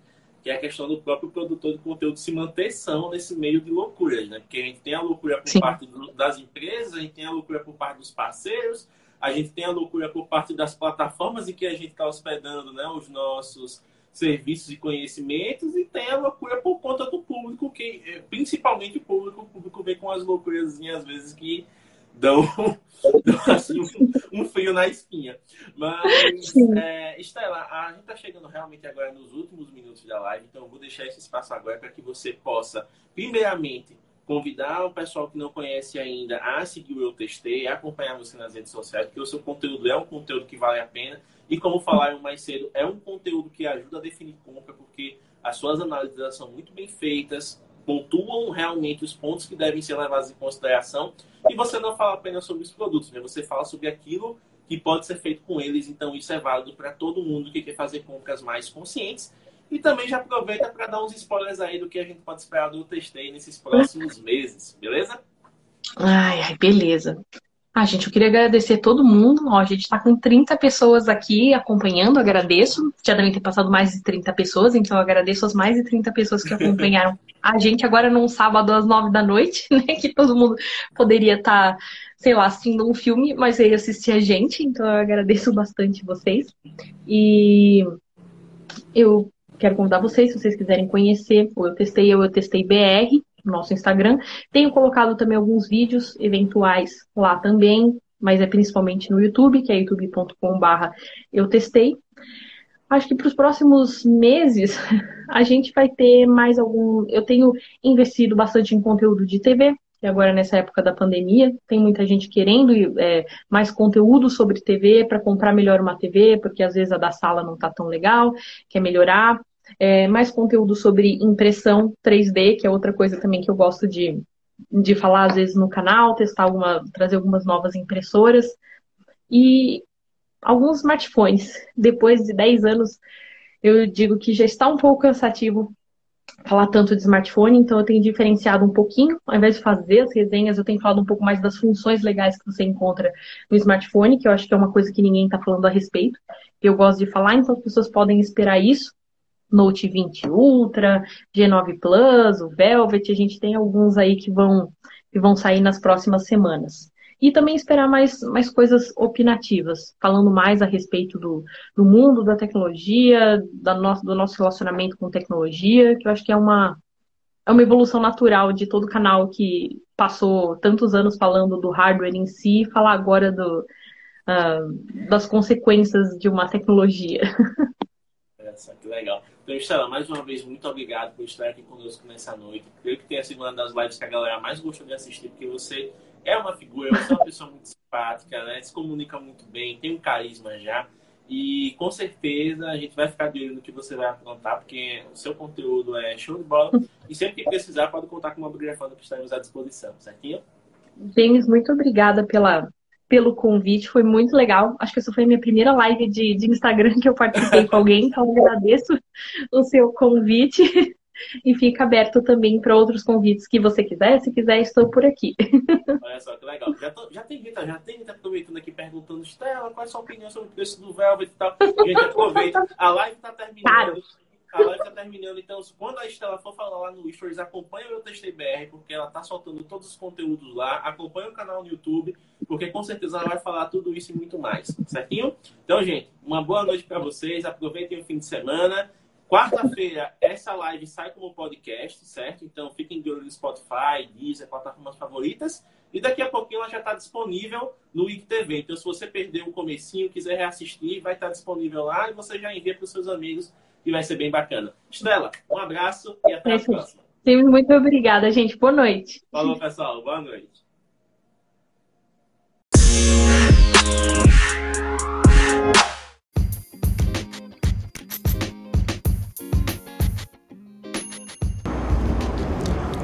que é a questão do próprio produtor de conteúdo se manter são nesse meio de loucuras, né? Porque a gente tem a loucura por Sim. parte das empresas, a gente tem a loucura por parte dos parceiros, a gente tem a loucura por parte das plataformas em que a gente está hospedando né, os nossos serviços e conhecimentos, e tem a loucura por conta do público, que, eh, principalmente o umas loucuras às vezes que dão, dão assim, um, um, frio na espinha. Mas, é, Estela, a gente está chegando realmente agora nos últimos minutos da live, então eu vou deixar esse espaço agora para que você possa, primeiramente, convidar o pessoal que não conhece ainda a seguir o Eu Testei, a acompanhar você nas redes sociais, porque o seu conteúdo é um conteúdo que vale a pena. E como falaram mais cedo, é um conteúdo que ajuda a definir compra, porque as suas análises são muito bem feitas, pontuam realmente os pontos que devem ser levados em consideração. E você não fala apenas sobre os produtos, né? você fala sobre aquilo que pode ser feito com eles. Então, isso é válido para todo mundo que quer fazer compras mais conscientes e também já aproveita para dar uns spoilers aí do que a gente pode esperar do testei nesses próximos meses, beleza? Ai, ai, beleza. Ah, gente, eu queria agradecer todo mundo. Ó, a gente está com 30 pessoas aqui acompanhando, agradeço. Já devem ter passado mais de 30 pessoas, então eu agradeço as mais de 30 pessoas que acompanharam a gente agora num sábado às 9 da noite, né? Que todo mundo poderia estar, tá, sei lá, assistindo um filme, mas veio assistir a gente, então eu agradeço bastante vocês. E eu quero convidar vocês, se vocês quiserem conhecer o Eu Testei Eu, Eu Testei BR, nosso Instagram. Tenho colocado também alguns vídeos eventuais lá também, mas é principalmente no YouTube, que é youtube.com.br Eu Testei. Acho que para os próximos meses a gente vai ter mais algum. Eu tenho investido bastante em conteúdo de TV, que agora nessa época da pandemia tem muita gente querendo é, mais conteúdo sobre TV para comprar melhor uma TV, porque às vezes a da sala não está tão legal, quer melhorar. É, mais conteúdo sobre impressão 3D, que é outra coisa também que eu gosto de, de falar às vezes no canal, testar alguma, trazer algumas novas impressoras. E alguns smartphones. Depois de 10 anos, eu digo que já está um pouco cansativo falar tanto de smartphone, então eu tenho diferenciado um pouquinho, ao invés de fazer as resenhas, eu tenho falado um pouco mais das funções legais que você encontra no smartphone, que eu acho que é uma coisa que ninguém está falando a respeito, eu gosto de falar, então as pessoas podem esperar isso. Note 20 Ultra, G9 Plus, o Velvet, a gente tem alguns aí que vão, que vão sair nas próximas semanas. E também esperar mais, mais coisas opinativas, falando mais a respeito do, do mundo da tecnologia, da nosso, do nosso relacionamento com tecnologia, que eu acho que é uma, é uma evolução natural de todo canal que passou tantos anos falando do hardware em si, falar agora do, uh, das consequências de uma tecnologia. Que legal. Então, Estela, mais uma vez, muito obrigado por estar aqui conosco nessa noite. Creio que tenha sido uma das lives que a galera mais gostou de assistir, porque você é uma figura, você é uma pessoa muito simpática, né? Se comunica muito bem, tem um carisma já. E com certeza a gente vai ficar de olho no que você vai aprontar, porque o seu conteúdo é show de bola. E sempre que precisar, pode contar com uma bibliografia que estaremos à disposição, certinho? James, muito obrigada pela, pelo convite, foi muito legal. Acho que essa foi a minha primeira live de, de Instagram que eu participei com alguém, então agradeço o seu convite. E fica aberto também para outros convites que você quiser. Se quiser, estou por aqui. Olha só, que legal. Já, tô, já tem gente, já tem gente aproveitando aqui perguntando, Estela, qual é a sua opinião sobre o preço do Velvet e tal. Gente, aproveita. A live está terminando. Claro. A live está terminando, então quando a Estela for falar lá no Stories, acompanha o Eu Testei BR, porque ela está soltando todos os conteúdos lá. Acompanha o canal no YouTube, porque com certeza ela vai falar tudo isso e muito mais. Certinho? Então, gente, uma boa noite para vocês. Aproveitem o fim de semana. Quarta-feira, essa live sai como podcast, certo? Então fiquem de olho no Spotify, Deezer, plataformas favoritas. E daqui a pouquinho ela já está disponível no IGTV. Então, se você perdeu o comecinho, quiser reassistir, vai estar disponível lá e você já envia para os seus amigos e vai ser bem bacana. Estela, um abraço e até a próxima. Muito obrigada, gente. Boa noite. Falou, pessoal. Boa noite.